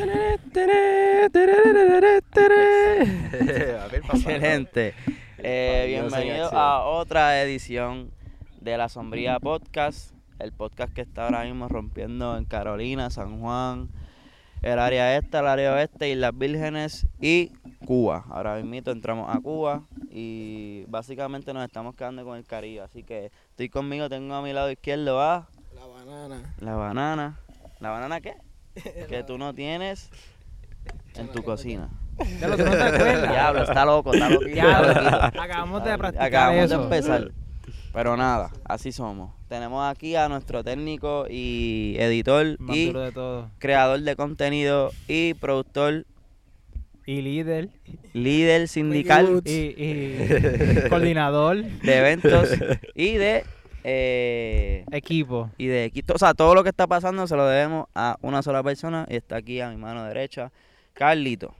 Excelente. Eh, bienvenido a otra edición de La Sombría Podcast, el podcast que está ahora mismo rompiendo en Carolina, San Juan, el área este, el área oeste, Islas Vírgenes y Cuba. Ahora mismo entramos a Cuba y básicamente nos estamos quedando con el Caribe. Así que estoy conmigo, tengo a mi lado izquierdo a La banana. la banana. ¿La banana qué? Que tú no tienes en tu cocina. Ya lo que no te acuerdas. Diablo, está loco, está loco. Diablo, acabamos de practicar Acabamos eso. de empezar. Pero nada, así somos. Tenemos aquí a nuestro técnico y editor Más y duro de todo. creador de contenido y productor, Y líder. líder sindical Y, y coordinador. de eventos y de eh, Equipo. y de equipo. O sea, todo lo que está pasando se lo debemos a una sola persona y está aquí a mi mano derecha, Carlito.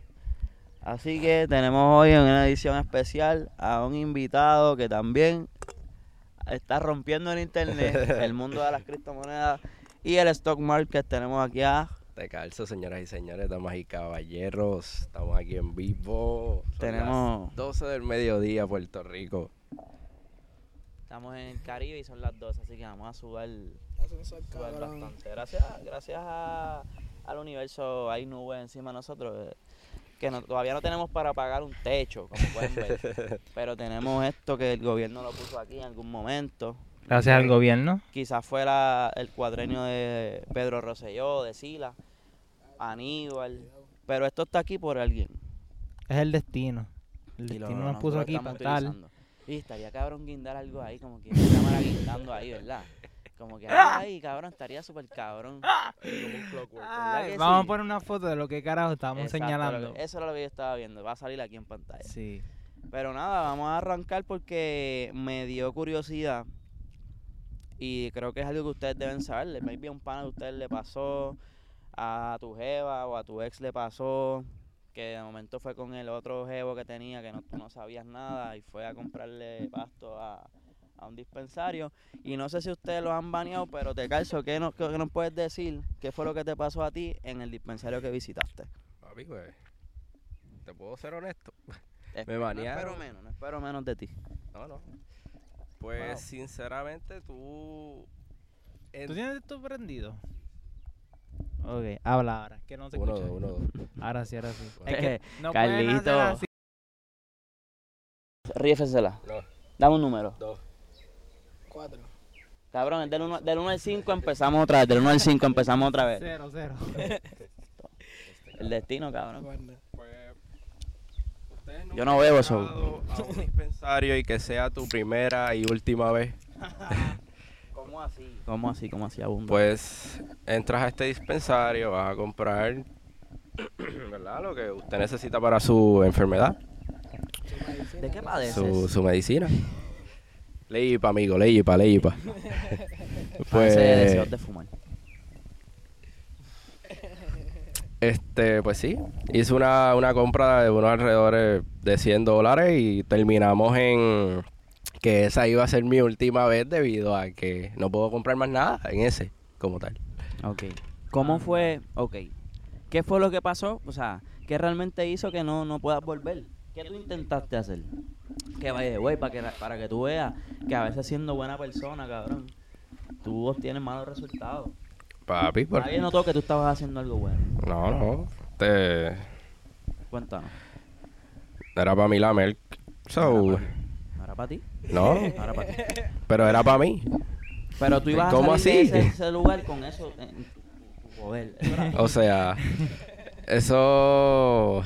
Así que tenemos hoy en una edición especial a un invitado que también está rompiendo en internet el mundo de las criptomonedas y el stock market. Tenemos aquí a De calzo, señoras y señores, damas y caballeros. Estamos aquí en vivo. Son Tenemos- las 12 del mediodía, Puerto Rico. Estamos en el Caribe y son las 12, así que vamos a sol subir cabrón. bastante. Gracias, gracias a- al universo hay nubes encima de nosotros. eh, que no- todavía no tenemos para pagar un techo, como pueden ver. pero tenemos esto que el gobierno lo puso aquí en algún momento. Gracias al gobierno. Quizás fuera el cuadrenio de Pedro Rosselló, de Sila, Aníbal. Pero esto está aquí por alguien. Es el destino. El y lo- destino nos puso aquí para tal. Y estaría cabrón guindar algo ahí, como que una cámara guindando ahí, ¿verdad? Como que ahí, cabrón, estaría súper cabrón. ¿Verdad Ay, que vamos sí? a poner una foto de lo que carajo Exacto, lo señalando. que- eso era lo que yo estaba viendo, va a salir aquí en pantalla. Sí. Pero nada, vamos a arrancar porque me dio curiosidad y creo que es algo que ustedes deben saber. Maybe a un pana de ustedes le pasó, a tu jeva o a tu ex le pasó, que de momento fue con el otro jevo que tenía que no, tú no sabías nada y fue a comprarle pasto a, a un dispensario. Y no sé si ustedes lo han baneado, pero te calzo, ¿qué, no, qué nos puedes decir? ¿Qué fue lo que te pasó a ti en el dispensario que visitaste? Papi, pues, ¿te puedo ser honesto? Me No banearon. espero menos, no espero menos de ti. No, no. Pues, Wow. sinceramente, tú... en- ¿Tú tienes esto prendido? Ok, habla ahora. Que no se Uno, escucha. dos, uno, dos. Ahora sí, ahora sí. Es que no Carlito. así. Ríefesela. No, Dame un número. dos. Cuatro. Cabrón, del 1 del uno al 5 empezamos otra vez. Del 1 al 5 empezamos otra vez. Cero, cero. El destino, cabrón. Pues, Yo no bebo eso. eso. A un dispensario y que sea tu primera y última vez. ¿Cómo así? ¿Cómo así? ¿Cómo así abundo? Pues entras a este dispensario, vas a comprar ¿verdad? lo que usted necesita para su enfermedad, ¿De qué padeces? su, su medicina. Leipa, amigo, leipa, leipa. Pues... deseos de fumar. este, pues sí, hice una, una compra de unos alrededores de 100 dólares y terminamos en que esa iba a ser mi última vez debido a que no puedo comprar más nada en ese como tal. Ok. ¿Cómo fue? Ok. ¿Qué fue lo que pasó? O sea, ¿qué realmente hizo que no, no puedas volver? ¿Qué tú intentaste hacer? Que vaya, güey, para que, para que tú veas que a veces siendo buena persona, cabrón, tú obtienes malos resultados. Papi, por- Nadie notó que tú estabas haciendo algo bueno. no, no, este, Cuéntanos. era para mí la Merck. So, ¿No era para ti? No, No era para ti. pero era para mí. Pero tú ibas ¿Cómo a salir de así? ese, ese lugar con eso en tu- poder. O sea, eso,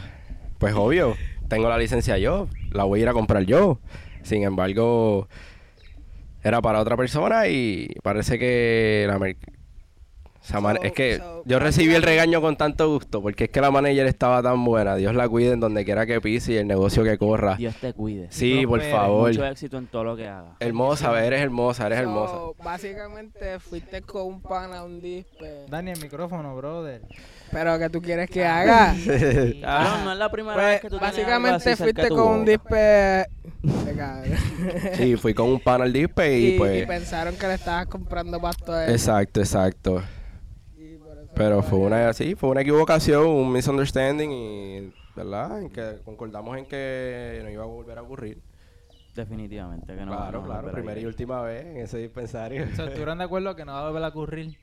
pues obvio, tengo la licencia yo, la voy a ir a comprar yo. Sin embargo, era para otra persona y parece que la So- es que so, yo recibí el regaño con tanto gusto porque es que la manager estaba tan buena. Dios la cuide en donde quiera que pise y el negocio que corra. Dios te cuide. Sí, por favor. Mucho éxito en todo lo que hagas. Hermosa, eres hermosa, eres hermosa. Básicamente fuiste con un pana a un dispe. Dani, el micrófono, brother. Pero que tú quieres que haga. Cabrón, no es la primera vez Pues, que tú tienes algo así básicamente fuiste tu con un dispe. Sí, fui con un pan al dispe y, y, pues... y pensaron que le estabas comprando pasto a él. Exacto, exacto. Pero fue una, sí, fue una equivocación, un misunderstanding y, ¿verdad? En que concordamos en que no iba a volver a ocurrir. Definitivamente que no. claro, no, claro, pero primera y última vez en ese dispensario. O sea, ¿estuvieron de acuerdo que no va a volver a ocurrir?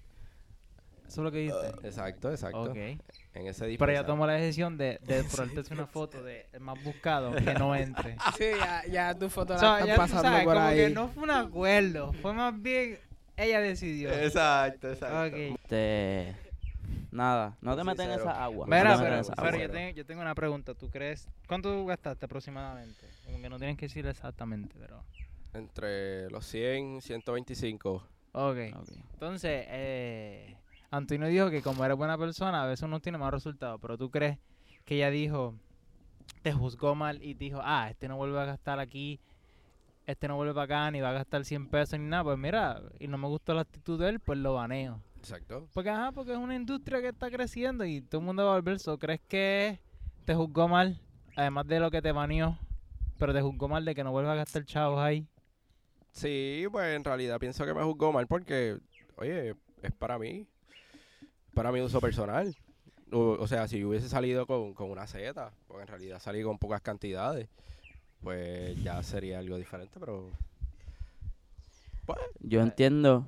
Eso es lo que dijiste. Exacto, exacto. ok. En ese Pero dispensario. ella tomó la decisión de, de ponerte una foto de el más buscado que no entre. Sí, ya, ya tu foto O la sea, están ya tú pasando sabes, por como ahí. que no fue un acuerdo, fue más bien ella decidió. Exacto, exacto. Ok. Este, nada, no te Sí, metas en esa agua. Mira, no pero, en esa pero agua. yo, tengo, yo tengo una pregunta. ¿Tú crees? ¿Cuánto gastaste aproximadamente? Como que no tienes que decir exactamente, pero... Entre los 100, 125. Ok. Ok. Entonces, eh, Antonio dijo que como eres buena persona, a veces uno tiene más resultados. Pero tú crees que ella dijo, te juzgó mal y dijo, ah, este no vuelve a gastar aquí, este no vuelve para acá, ni va a gastar 100 pesos ni nada. Pues mira, y no me gustó la actitud de él, pues lo baneo. Exacto. Porque, ajá, porque es una industria que está creciendo y todo el mundo va a volver. So, ¿Crees que te juzgó mal, además de lo que te baneó, pero te juzgó mal de que no vuelvas a gastar chavos ahí? Sí, pues en realidad pienso que me juzgó mal porque, oye, es para mí, para mi uso personal. O, o sea, si hubiese salido con, con una Z, porque en realidad salí con pocas cantidades, pues ya sería algo diferente, pero Yo entiendo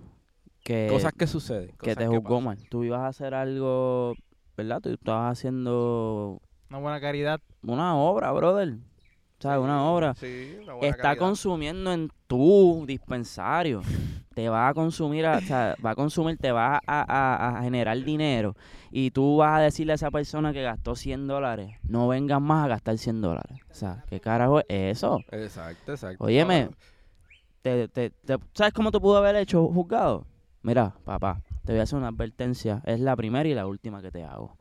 que, cosas que suceden. que te juzgó mal. Tú ibas a hacer algo, ¿verdad? Tú estabas haciendo Una buena caridad. una obra, brother. ¿Sabes? Una obra. Sí, una buena Está consumiendo en tu dispensario. Te va a consumir, a- o sea, va a consumir, te va a, a- a generar dinero. Y tú vas a decirle a esa persona que gastó 100 dólares, no vengas más a gastar 100 dólares. O sea, ¿qué carajo es eso? Exacto, exacto. Óyeme, te, te- te- ¿Sabes cómo te pudo haber hecho juzgado? Mira, papá, te voy a hacer una advertencia. Es la primera y la última que te hago.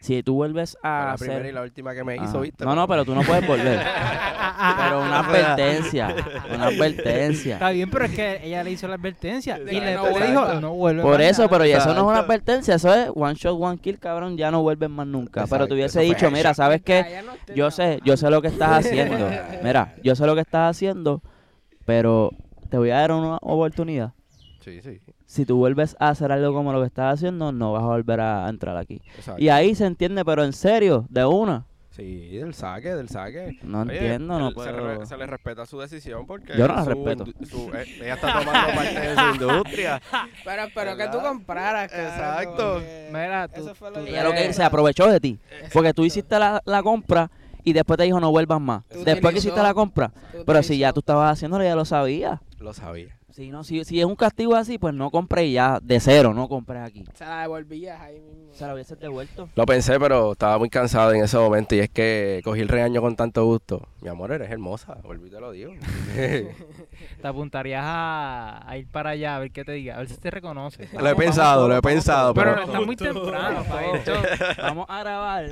Si tú vuelves a la hacer... primera y la última que me hizo. ¿viste? No, no, pero tú no puedes volver. pero una advertencia, una advertencia. Está bien, pero es que ella le hizo la advertencia. Y le, no le vuelva. dijo, no vuelve Por eso, nada". pero ya eso no es una advertencia, eso es one shot, one kill, cabrón, ya no vuelven más nunca. pero te hubiese dicho, mira. ¿sabes qué? Yo sé, yo sé lo que estás haciendo. Mira, yo sé lo que estás haciendo, pero te voy a dar una oportunidad. Sí, sí. Si tú vuelves a hacer algo como lo que estás haciendo, no vas a volver a entrar aquí. Exacto. Y ahí se entiende, pero en serio, de una. Sí, del saque, del saque. No Oye, entiendo, no él- se, puedo. re- se le respeta su decisión porque Yo no la su respeto. su- eh, ella está tomando parte de su industria. Pero, pero que tú compraras, cara, Exacto. Mira, tú- eso fue lo que Ella lo que se aprovechó de ti. Porque tú hiciste la, la compra y después te dijo no vuelvas más. Tú Después que hiciste la compra. Pero si ya tú estabas haciéndolo, ya lo sabías. Lo sabía. Si, no, si, si es un castigo así, pues no compré ya de cero, no compré aquí. Se la devolvías ahí mismo. Se lo hubieses devuelto. Lo pensé, pero estaba muy cansado en ese momento y es que cogí el regaño con tanto gusto. Mi amor, eres hermosa, volví te lo digo. te apuntarías a, a ir para allá a ver qué te diga, a ver si te reconoce. lo he pensado, lo he pensado, Pero pero... no está muy temprano para esto. Vamos a grabar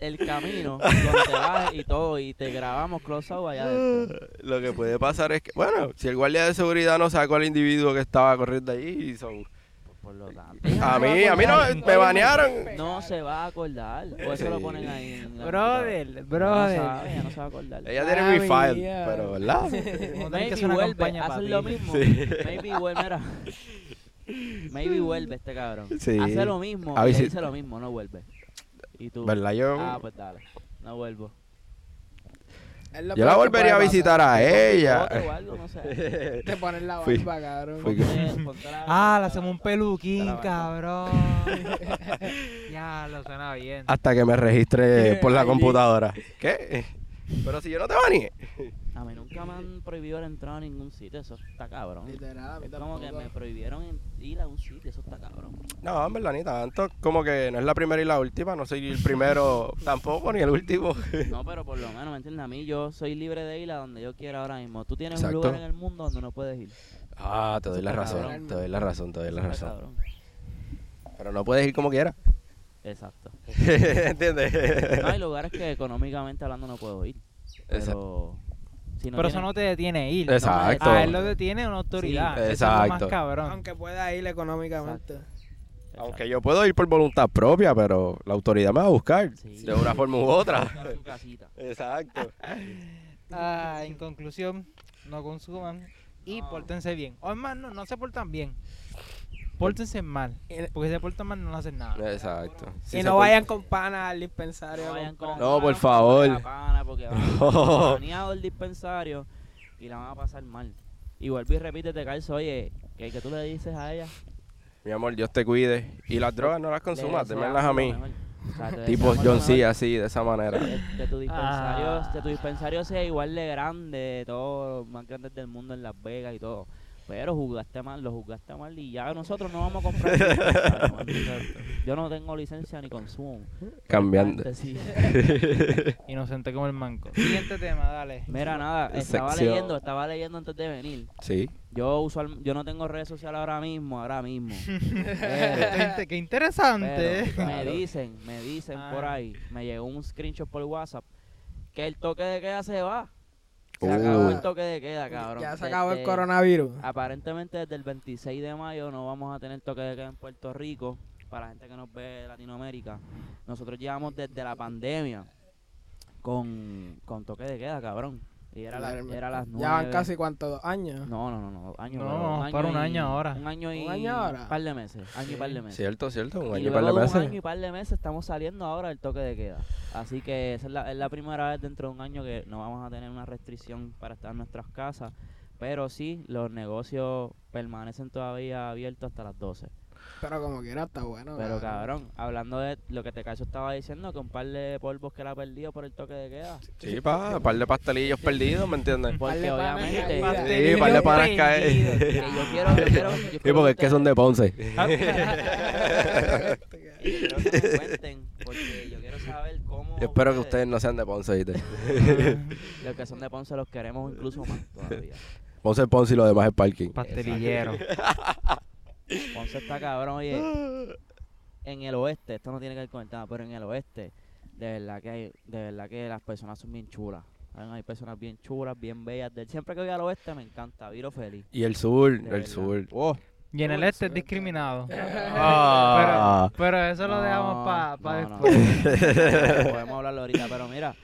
el camino donde te bajes y todo y te grabamos close up allá adentro. Lo que puede pasar es que, bueno, si el guardia de seguridad no sacó al individuo que estaba corriendo allí, son... Por lo tanto. A mí, a mí no, me banearon. No se va a acordar. O eso lo ponen ahí. en la Brother, brother. No sabe, ella no se va a acordar. Ella tiene mi file, pero ¿verdad? Maybe vuelve, hacen lo mismo. Sí. Maybe vuelve, mira. Maybe vuelve este cabrón. Sí. Hace lo mismo, A dice lo mismo, no vuelve. Y tú, ¿Verdad? Yo, ah, pues dale, no vuelvo. Yo la volvería a visitar a ella. Te pones la barba, cabrón. fui- Ponte- ponte la- Ah, le hacemos un peluquín, cabrón. ya, lo suena bien. Hasta que me registre por la computadora. ¿Qué? Pero si yo no te baneé. A mí nunca me han prohibido entrar a ningún sitio, eso está cabrón. Literal, a mí Es como que me prohibieron ir a un sitio, eso está cabrón. No, en verdad, ni tanto. Como que no es la primera y la última. No soy el primero tampoco, ni el último. No, pero por lo menos, ¿me entiendes? A mí yo soy libre de ir a donde yo quiera ahora mismo. Tú tienes Exacto. un lugar en el mundo donde no puedes ir. Ah, te doy Eso la razón. cabrón. Te doy la razón, te doy la razón. cabrón. Pero no puedes ir como quieras. Exacto. ¿Entiendes? No, hay lugares que económicamente hablando no puedo ir. Pero... Si no Pero eso no te detiene ir. Exacto. A él lo detiene una autoridad. Sí, Eso es lo más exacto. cabrón. Aunque pueda ir económicamente. Exacto. Aunque yo puedo ir por voluntad propia, pero la autoridad me va a buscar. Sí. De una forma u otra. A su casita. Exacto. Ah, en conclusión, no consuman y pórtense bien. O es más, no, no se portan bien. Pórtense mal. Y, Porque si se portan mal no hacen nada. Exacto. y Si se no por- vayan con pana al dispensario. No vayan con No, por favor. con pana, porque van a del dispensario y la van a pasar mal. Y vuelve y repite, te calzo, oye, que, que tú le dices a ella. Mi amor, Dios te cuide. Y las drogas no las consumas, démelas a mí. O sea, Tipo John C, así, de esa manera. de, de tu dispensario, Ah. de tu dispensario sea igual de grande, todos los más grandes del mundo en Las Vegas y todo. Pero jugaste mal, lo jugaste mal y ya nosotros no vamos a comprar. Yo no tengo licencia ni consumo. Cambiando. Inocente como el manco. Siguiente tema, dale. Mira, nada, estaba Sección. leyendo, estaba leyendo antes de venir. Sí. Yo usual, yo no tengo redes sociales ahora mismo, ahora mismo. Pero, Qué inte- Qué interesante. pero me dicen, me dicen por Ah. ahí, me llegó un screenshot por WhatsApp que el toque de queda se va. Se Uh. acabó el toque de queda, cabrón. Ya se acabó el Desde- coronavirus. Aparentemente desde el 26 de mayo no vamos a tener toque de queda en Puerto Rico. Para la gente que nos ve de Latinoamérica. Nosotros llevamos desde la pandemia con, con toque de queda, cabrón. Era, la- era las nueve. Ya van casi cuántos dos años. No, no, no, no, dos años. No, para un y- año ahora. Un año y ¿Un año ahora? par de meses. Año y par de meses. Cierto, cierto. Un y año y par de de un meses. año y par de meses estamos saliendo ahora del toque de queda. Así que esa es la, es la primera vez dentro de un año que no vamos a tener una restricción para estar en nuestras casas. Pero sí, los negocios permanecen todavía abiertos hasta las 12. Pero como quiera está bueno. Pero cabrón, hablando de lo que te caso estaba diciendo, que un par de polvos que él ha perdido por el toque de queda. Sí, pa, un par de pastelillos perdidos, ¿me entiendes? Porque obviamente... Sí, un par de panas que caer. yo quiero, yo quiero, yo Sí, quiero porque es que son de Ponce. Quiero que me cuenten, porque yo quiero saber cómo. Yo espero que ustedes no sean de Ponce, ¿viste? Los que son de Ponce los queremos incluso más todavía. Ponce es Ponce y lo demás es parking. Pastelillero. Ponce está cabrón, oye. En el oeste, esto no tiene que ver con el tema, pero en el oeste, de verdad que hay, de verdad que las personas son bien chulas. Hay- Hay personas bien chulas, bien bellas. Siempre que voy al oeste me encanta, viro feliz. Y el sur, de el verdad. sur. Oh, Y en el este es discriminado. Ah. Pero, pero eso lo dejamos no, para pa no, no. después. Podemos hablarlo ahorita, pero mira,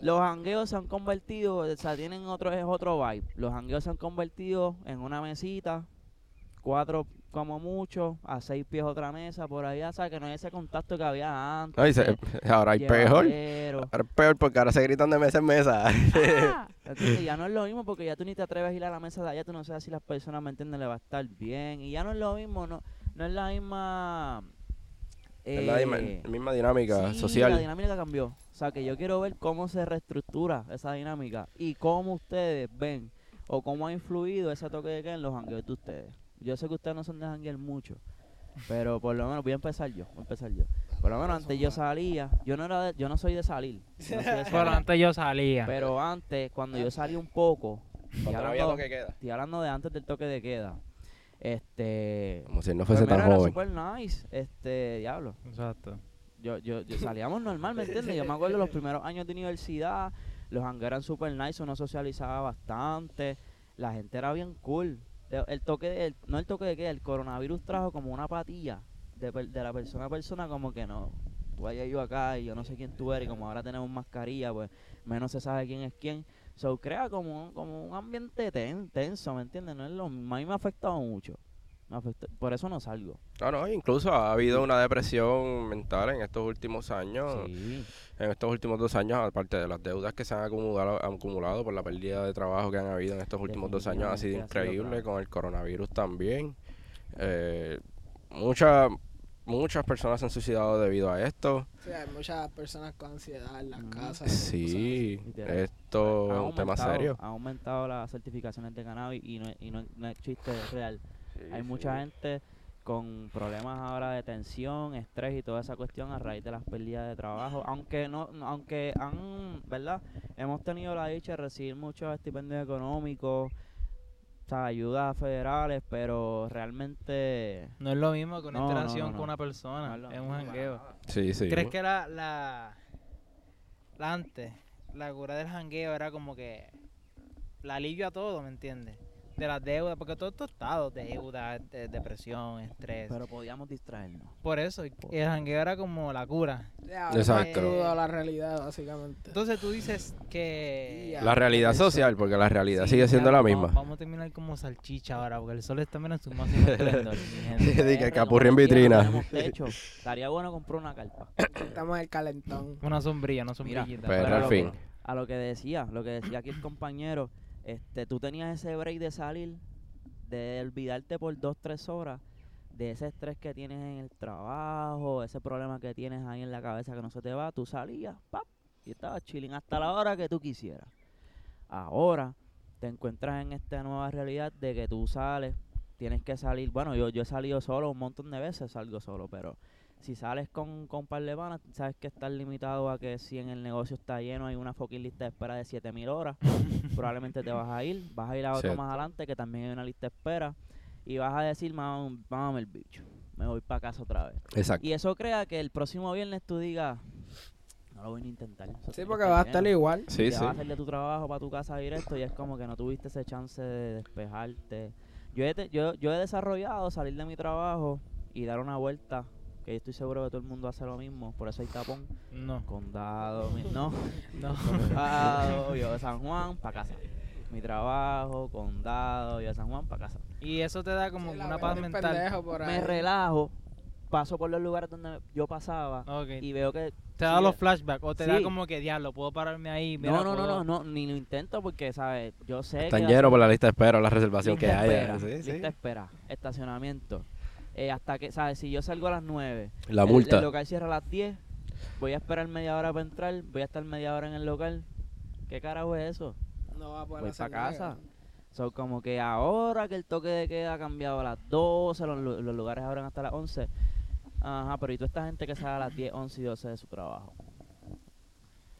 Los hangueos se han convertido, o sea, tienen otro, es otro vibe. Los hangueos se han convertido en una mesita, cuatro como mucho, a seis pies otra mesa, por ahí, o sea, que no hay ese contacto que había antes. Ay, se- ahora hay peor. Ahora es peor porque ahora se gritan de mesa en mesa. Ah, ya no es lo mismo porque ya tú ni te atreves a ir a la mesa de allá, tú no sabes si las personas, ¿me entienden? Le va a estar bien. Y ya no es lo mismo, no, no es la misma... Es la dima- eh, misma dinámica Sí, La social. dinámica cambió. O sea, que yo quiero ver cómo se reestructura esa dinámica y cómo ustedes ven o cómo ha influido ese toque de queda en los hangueos de ustedes. Yo sé que ustedes no son de hanguear mucho, pero por lo menos voy a empezar yo, voy a empezar yo. Por lo menos antes yo salía, yo no era de- yo no soy de salir, yo no soy de Pero antes yo salía. pero antes cuando yo salí un poco, y Cuando no había hablando, toque queda. estoy hablando de antes del toque de queda, este, Como si él no pues fuese tan era joven. super nice, este, diablo. Exacto. Yo, yo, yo salíamos normal, ¿me entiendes? Yo me acuerdo los primeros años de universidad, los hangueros eran super nice, uno socializaba bastante, la gente era bien cool. El, toque, de, el- no el toque de queda, el coronavirus trajo como una patilla de, de la persona a persona, como que no, tú allá yo acá y yo no sé quién tú eres, y como ahora tenemos mascarilla, pues menos se sabe quién es quién. So crea como, un- como un ambiente ten- tenso, ¿me entiendes? No es lo. A mí me ha afectado mucho. Me afecta- por eso no salgo. No, no, incluso ha habido una depresión mental en estos últimos años. Sí. En estos últimos dos años, aparte de las deudas que se han acumulado, acumulado por la pérdida de trabajo que han habido en estos últimos dos años, ha sido increíble con el coronavirus también. Eh, muchas muchas personas se han suicidado debido a esto. Sí, hay muchas personas con ansiedad en las casas. Sí, esto es un tema aumentado- serio. Ha aumentado las certificaciones de cannabis y no, es- y no, no es chiste es Hay mucha gente con problemas ahora de tensión, estrés y toda esa cuestión a raíz de las pérdidas de trabajo. Aunque no, no- aunque han, ¿verdad? Hemos tenido la dicha de recibir muchos estipendios económicos, o sea, ayudas federales, pero realmente No es lo mismo que una No, interacción no, no. con una persona. No es un jangueo. Sí, sí. ¿Crees que la, la, la antes, la cura del jangueo era como que la alivio a todo, ¿me entiendes? De las deudas, porque todo esto estado, deuda, de- depresión, estrés. Pero podíamos distraernos. Por eso, y el jangueo era como la cura. Ya, Exacto. a la realidad, básicamente. Entonces tú dices que... La realidad Eso. social, porque la realidad Sí, sigue siendo ya, la vamos- misma. Vamos a terminar como salchicha ahora, porque el sol está en su máximo esplendor. mi gente. Di que capurri en vitrina. techo. Estaría bueno comprar una carpa. Estamos en el calentón. Una sombrilla, no Mira, sombrillita. Pero Pero al fin. A lo que decía, lo que decía aquí el compañero, este, tú tenías ese break de salir, de olvidarte por dos, tres horas de ese estrés que tienes en el trabajo, ese problema que tienes ahí en la cabeza que no se te va, tú salías, pap, y estabas chilling hasta la hora que tú quisieras. Ahora te encuentras en esta nueva realidad de que tú sales, tienes que salir, bueno, yo, yo he salido solo un montón de veces, salgo solo, pero si sales con, con un par de panas, sabes que estás limitado a que si en el negocio está lleno hay una fucking lista de espera de 7000 horas, probablemente te vas a ir, vas a ir a otro Cierto. más adelante que también hay una lista de espera y vas a decir, mamá, el bicho, me voy para casa otra vez. Exacto. Y eso crea que el próximo viernes tú digas, no lo voy ni a intentar. eso Sí, porque que va a lleno". estar igual. Sí, te sí. vas a hacer de tu trabajo para tu casa directo y es como que no tuviste ese chance de despejarte. Yo he, te- yo, yo he desarrollado salir de mi trabajo y dar una vuelta, que yo estoy seguro que todo el mundo hace lo mismo, por eso hay tapón. No, Condado, mi- no, no. condado, yo de San Juan, para casa. Mi trabajo, condado, yo de San Juan, para casa. Y eso te da como Sí, una paz mental. Me relajo, paso por los lugares donde yo pasaba Ok. y veo que... te da sí, los flashbacks o te da como que diablo, puedo pararme ahí. mira, No, no, no, puedo- no, no, ni lo intento porque, ¿sabes? Yo sé Están que... llenos por la lista de espera, la reservación que haya. espera, Sí, lista sí. espera, estacionamiento. Eh, hasta que, ¿sabes? Si yo salgo a las 9, La el- multa. El, local cierra a las 10, voy a esperar media hora para entrar, voy a estar media hora en el local. ¿Qué carajo es eso? No va a poder Voy hacer para casa. Son como que ahora que el toque de queda ha cambiado a las 12, los, lu- los lugares abren hasta las 11. Ajá, pero ¿y toda esta gente que sale a las 10, 11 y 12 de su trabajo?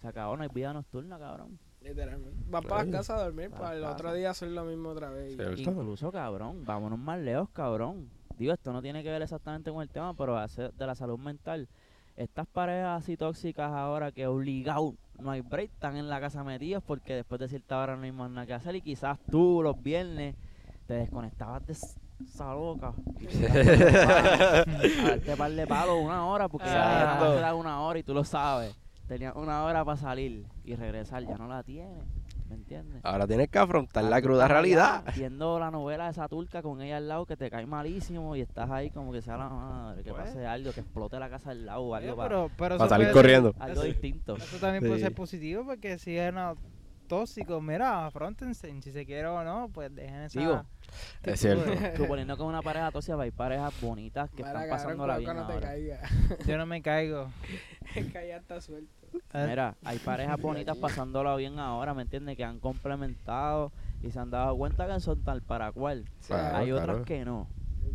Se acabó, no hay vida nocturna, cabrón. Literalmente. Van para la casa a dormir Para para el casa. otro día hacer lo mismo otra vez. Incluso, cabrón, vámonos más lejos, cabrón. Digo, esto no tiene que ver exactamente con el tema, pero hace- de la salud mental. Estas parejas así tóxicas ahora que obligado no hay break, están en la casa metidos porque después de cierta hora no hay más nada que hacer y quizás tú los viernes te desconectabas de esa loca. a darte par de palos una hora porque ya da una hora y tú lo sabes. Tenías una hora para salir y regresar, ya no la tienes, ¿me entiendes? Ahora tienes que afrontar la cruda realidad. Viendo la novela de esa turca con ella al lado que te cae malísimo y estás ahí como que sea la madre, que Pues. pase algo, que explote la casa al lado algo, para, pero, pero Para salir puede ser- corriendo. algo eso- distinto. Eso también puede ser positivo porque si es una tóxico, mira, afrontense, si se quiere o no, pues dejen esa... Digo, Es cierto. Suponiendo que una pareja tóxica hay parejas bonitas que Mira, están no te ahora. caiga. Yo no me caigo. está suelto. Eh, Mira, hay parejas bonitas pasándola bien ahora, ¿me entiendes? Que han complementado y se han dado cuenta que son tal para cual. Claro, hay claro. otras que no.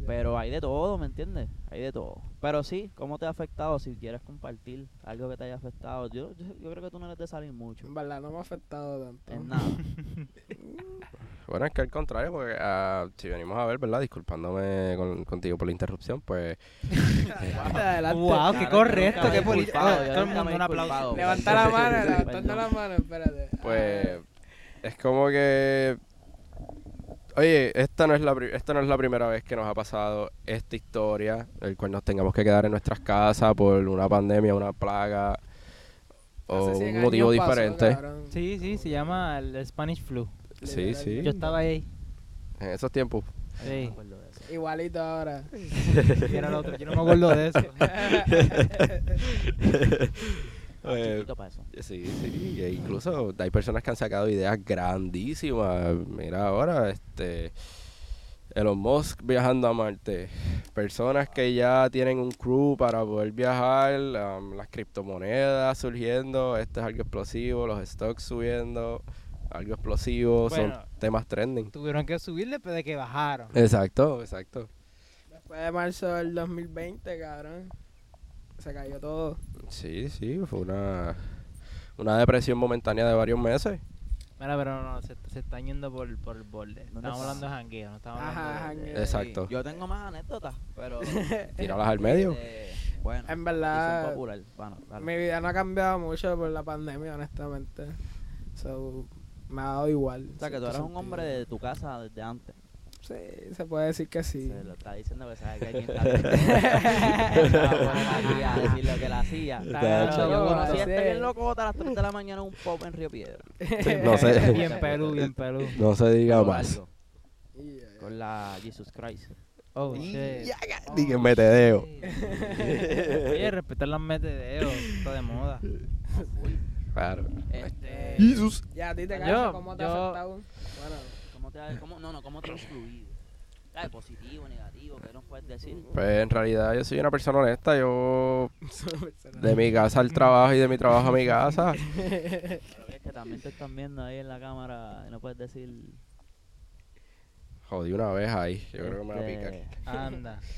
Pero hay de todo, ¿me entiendes? Hay de todo. Pero sí, ¿cómo te ha afectado? Si quieres compartir algo que te haya afectado. Yo, yo, yo creo que tú no eres de salir mucho. En verdad, no me ha afectado tanto. En nada. Bueno, es que al contrario, porque ah, si venimos a ver, ¿verdad? Disculpándome con- contigo por la interrupción, pues Adelante, adelante. Wow, qué correcto, qué político. Todo el mundo un aplauso. Levanta la mano, levantando la mano, espérate. Pues es como que oye, esta no es la pri- esta no es la primera vez que nos ha pasado esta historia, el cual nos tengamos que quedar en nuestras casas por una pandemia, una plaga o Hace 100 un motivo pasó, diferente. cabrón. Sí, sí, se llama el Spanish Flu. Sí, sí. Yo estaba ahí. En esos tiempos. Sí. Igualito ahora. Era el otro. Yo no me acuerdo de eso. Eh. Sí, sí, e incluso hay personas que han sacado ideas grandísimas. Mira ahora, este Elon Musk viajando a Marte, personas que ya tienen un crew para poder viajar, um, las criptomonedas surgiendo, esto es algo explosivo, los stocks subiendo, algo explosivo, Bueno. son temas trending. Tuvieron que subir después de que bajaron. Exacto, exacto. Después de marzo del 2020, cabrón. Se cayó todo. Sí, sí, fue una, una depresión momentánea de varios meses. Mira, pero no, no, se, se están yendo por, por el borde. ¿Dónde Estamos hablando de jangueo, no estamos Ajá, hablando de- de... Exacto. Yo tengo más anécdotas, pero... Tíralas al medio. eh, bueno, En verdad, popular. Bueno, mi vida no ha cambiado mucho por la pandemia, honestamente. So, me ha dado igual. O sea, que tú en eres un cierto hombre sentido. de tu casa desde antes. Sí, se puede decir que sí. Se lo está diciendo que sabe que alguien está a decir lo que la hacía. Yo no, conocí a este bien loco a las 3 de la mañana en un pop en Río Piedra. No sé, Bien pelú, bien pelú. no se diga Con más. Con la Jesus Christ. Oh, shit. Di que metedeo. Oye, respetar las metedeos, está de moda. Claro. Este, Jesús. Ya, a ti te caso, ¿cómo te ha yo- afectado? Bueno, ¿cómo te ha, cómo, no, no, ¿cómo te ha influido? ¿Sabes? Positivo, negativo, ¿qué nos puedes decir? Pues en realidad yo soy una persona honesta. Yo de mi casa al trabajo y de mi trabajo a mi casa. Pero es que también te están viendo ahí en la cámara y no puedes decir... Jodí una vez ahí. Yo creo que me va a este, picar. Anda.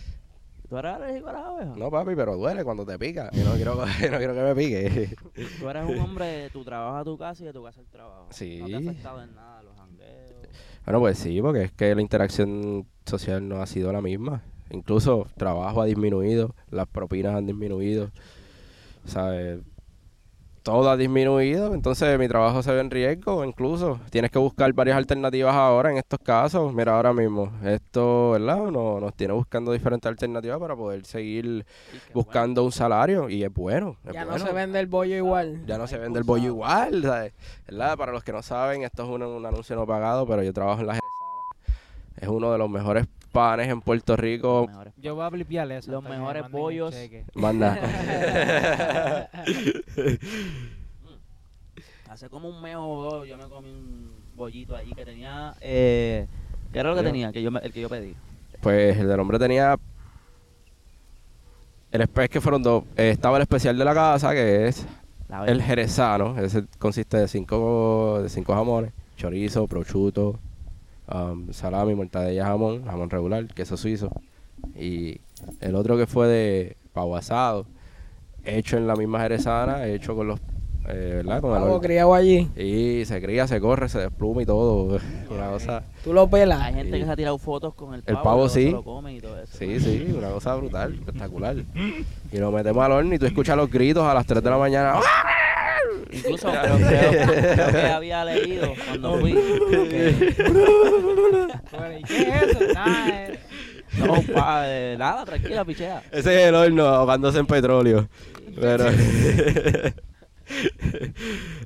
¿Tú eres alérgico a las abejas? No, papi, pero duele cuando te pica. Yo no quiero, no quiero que me pique. Tú eres un hombre de tu trabajo a tu casa y de tu casa al trabajo. Sí. No te ha afectado en nada los jangueos. Bueno, pues sí, porque es que la interacción social no ha sido la misma. Incluso trabajo ha disminuido, las propinas han disminuido, ¿sabes? Todo ha disminuido, entonces mi trabajo se ve en riesgo, incluso tienes que buscar varias alternativas ahora en estos casos. Mira, ahora mismo, esto, ¿verdad? No, nos tiene buscando diferentes alternativas para poder seguir buscando un salario y es bueno. es Ya no se vende el bollo igual. Ya no se vende el bollo igual, ¿sabes? ¿verdad? Para los que no saben, esto es un, un anuncio no pagado, pero yo trabajo en la. Es uno de los mejores panes en Puerto Rico. los mejores- Yo voy a blipear eso. Los mejores pollos. Manda. Hace como un mes o dos yo me comí un bollito ahí que tenía... Eh, ¿Qué era lo que Yo- tenía? Que yo, me- el que yo pedí. pues el del hombre tenía. El espe- es que fueron dos. Eh, estaba el especial de la casa, que es el jerezano. Ese consiste de cinco, de cinco jamones: chorizo, prosciutto, um, salami, mortadella, jamón, jamón regular, queso suizo. Y el otro que fue de pavo asado, hecho en la misma jerezana, hecho con los. eh, ¿Verdad? Con el Pavo criado allí. Y se cría, se corre, se despluma y todo. Una cosa. Tú lo pelas. Hay gente que se ha tirado fotos con el El pavo. pavo y luego sí. Se lo comen y todo eso. Sí, sí, una cosa brutal, espectacular. Y lo metemos al horno y tú escuchas los gritos a las 3 de la mañana. Incluso creo, creo- creo que había leído cuando fui. que- Bueno, ¿y qué es eso? Nada, eh. no, pa, eh, nada, tranquila, pichea. Ese es el horno ahogándose en petróleo. Pero. Ay,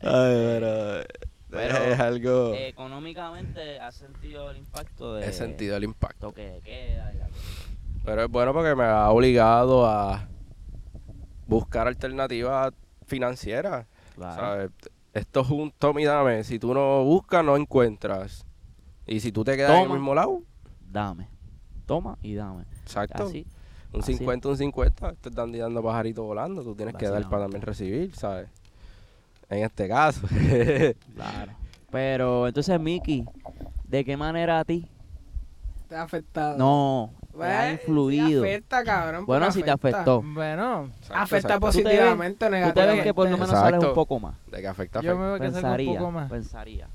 pero. Pero, es algo. Económicamente has sentido el impacto de He sentido el impacto. de queda y la- Pero es bueno porque me ha obligado a buscar alternativas financieras. Claro. ¿sabes? Esto es un toma y dame. Si tú no buscas, no encuentras. Y si tú te quedas en el Toma. mismo lado, Dame. Toma y dame. exacto. Así. Un Así. 50, un 50, te están dando pajarito volando, tú tienes que dar para también recibir, ¿sabes? En este caso. Claro. Pero entonces, Miki, ¿de qué manera a ti? Te ha afectado. No, ha Pues, influido. afecta, cabrón. Bueno, si te afectó. Bueno, Exacto, Afecta exacto. positivamente o Tú negativamente. ves que por lo menos sales un poco más. De que afecta, yo me voy a casar con un Pensaría, poco más. pensaría.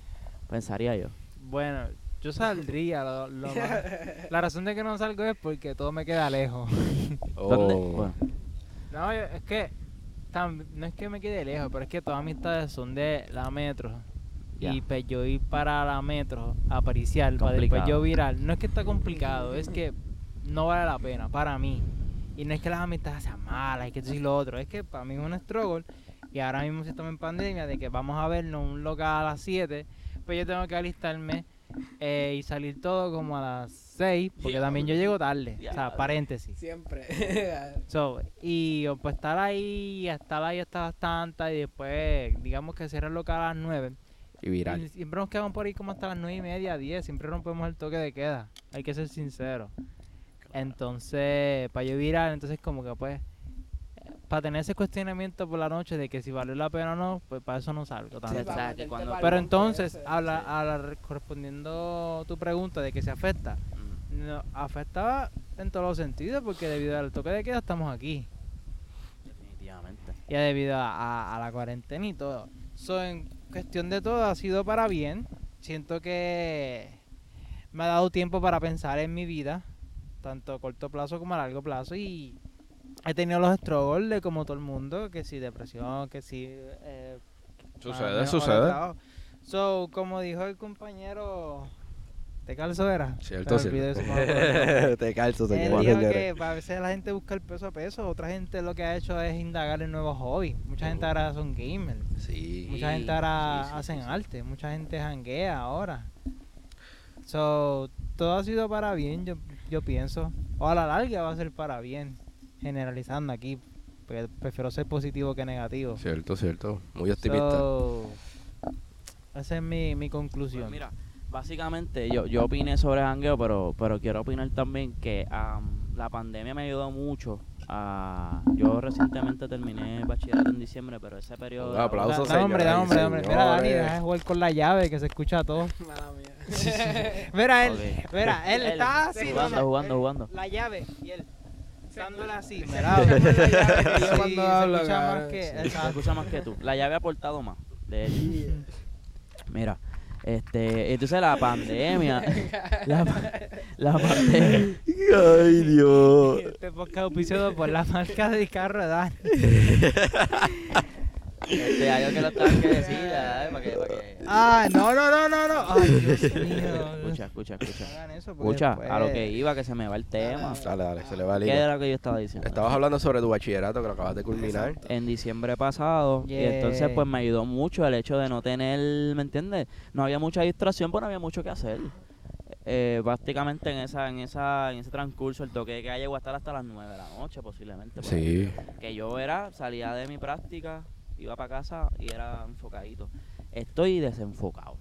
Pensaría yo. Bueno, yo saldría. Lo, lo más- La razón de que no salgo es porque todo me queda lejos. ¿Dónde? Oh. Bueno, No, yo- es que tam- no es que me quede lejos, pero es que todas mis amistades son de la metro. Y pues yo ir para la metro a pariciar, para después yo virar. No es que está complicado, es que no vale la pena para mí. Y no es que las amistades sean malas, y que esto y lo otro. Es que para mí es un struggle. Y ahora mismo si estamos en pandemia, de que vamos a vernos un local a las 7, pues yo tengo que alistarme eh, y salir todo como a las 6, porque también yo llego tarde. O sea, paréntesis. Siempre. So, y pues estar ahí, estar ahí hasta bastante y después, digamos que cierra el local a las 9. Y viral. Y siempre nos quedamos por ahí como hasta las 9 y media, 10. Siempre rompemos el toque de queda. Hay que ser Entonces, para yo virar, entonces como que pues, para tener ese cuestionamiento por la noche de que si valió la pena o no, pues para eso no salgo. Sí, cuando- Pero entonces, a la, a la- correspondiendo tu pregunta de que se afecta, mm, no, afectaba en todos los sentidos porque debido al toque de queda estamos aquí. definitivamente. Y debido a, a- a la cuarentena y todo. So, en cuestión de todo ha sido para bien. Siento que me ha dado tiempo para pensar en mi vida, tanto a corto plazo como a largo plazo. Y he tenido los struggles de como todo el mundo, que si depresión, que si... eh, Sucede, sucede. So, como dijo el compañero ¿Te calzo era? Cierto. Te calzo, Él señor. dijo que a veces la gente busca el peso a peso, otra gente lo que ha hecho es indagar en nuevos hobbies. Mucha gente ahora son gamers, Sí. mucha gente ahora sí, sí, hacen sí. arte, mucha gente janguea ahora. So, todo ha sido para bien, yo, yo pienso. O a la larga va a ser para bien, generalizando aquí, porque prefiero ser positivo que negativo. Cierto, cierto. Muy optimista. So, esa es mi, mi Pues conclusión. mira, básicamente yo, yo opiné sobre jangueo, pero, pero quiero opinar también que am, la pandemia me ayudó mucho. A, yo recientemente terminé el bachillerato en diciembre, pero ese periodo... Un aplauso, Da- da hombre, da hombre, da hombre. Mira, Dani, deja de jugar con la llave que se escucha todo. Mala mía. Mira, él, mira, él Él, está así, jugando, ¿no? jugando, jugando. La llave y él dándola así. Se Mira, la llave yo cuando se hablo, escucha más que- Sí. Se Exacto. escucha más que tú. La llave ha aportado más, de hecho. Mira, este, entonces la pandemia, la, pa- la pandemia, Ay, Dios. Este podcast auspiciado por la marca de carro de Este, algo que lo tengo que decir, ¿verdad? para que, para que, Ah, no, no, no, no, no. Ay, Dios mío. escucha, escucha, escucha, No hagan eso porque escucha, a lo que iba, que se me va el tema. Dale, dale, se le va el ¿Qué hilo. era lo que yo estaba diciendo? Estabas hablando sobre tu bachillerato que lo acabas de culminar. en diciembre pasado y entonces Yeah. pues me ayudó mucho el hecho de no tener, ¿me entiendes? No había mucha distracción, pero no había mucho que hacer. Eh, prácticamente en esa en esa en ese transcurso el toque de que llegó a estar hasta las 9 de la noche posiblemente. por ahí. Sí. Que yo era salía de mi práctica, iba para casa y era enfocadito. Estoy desenfocado.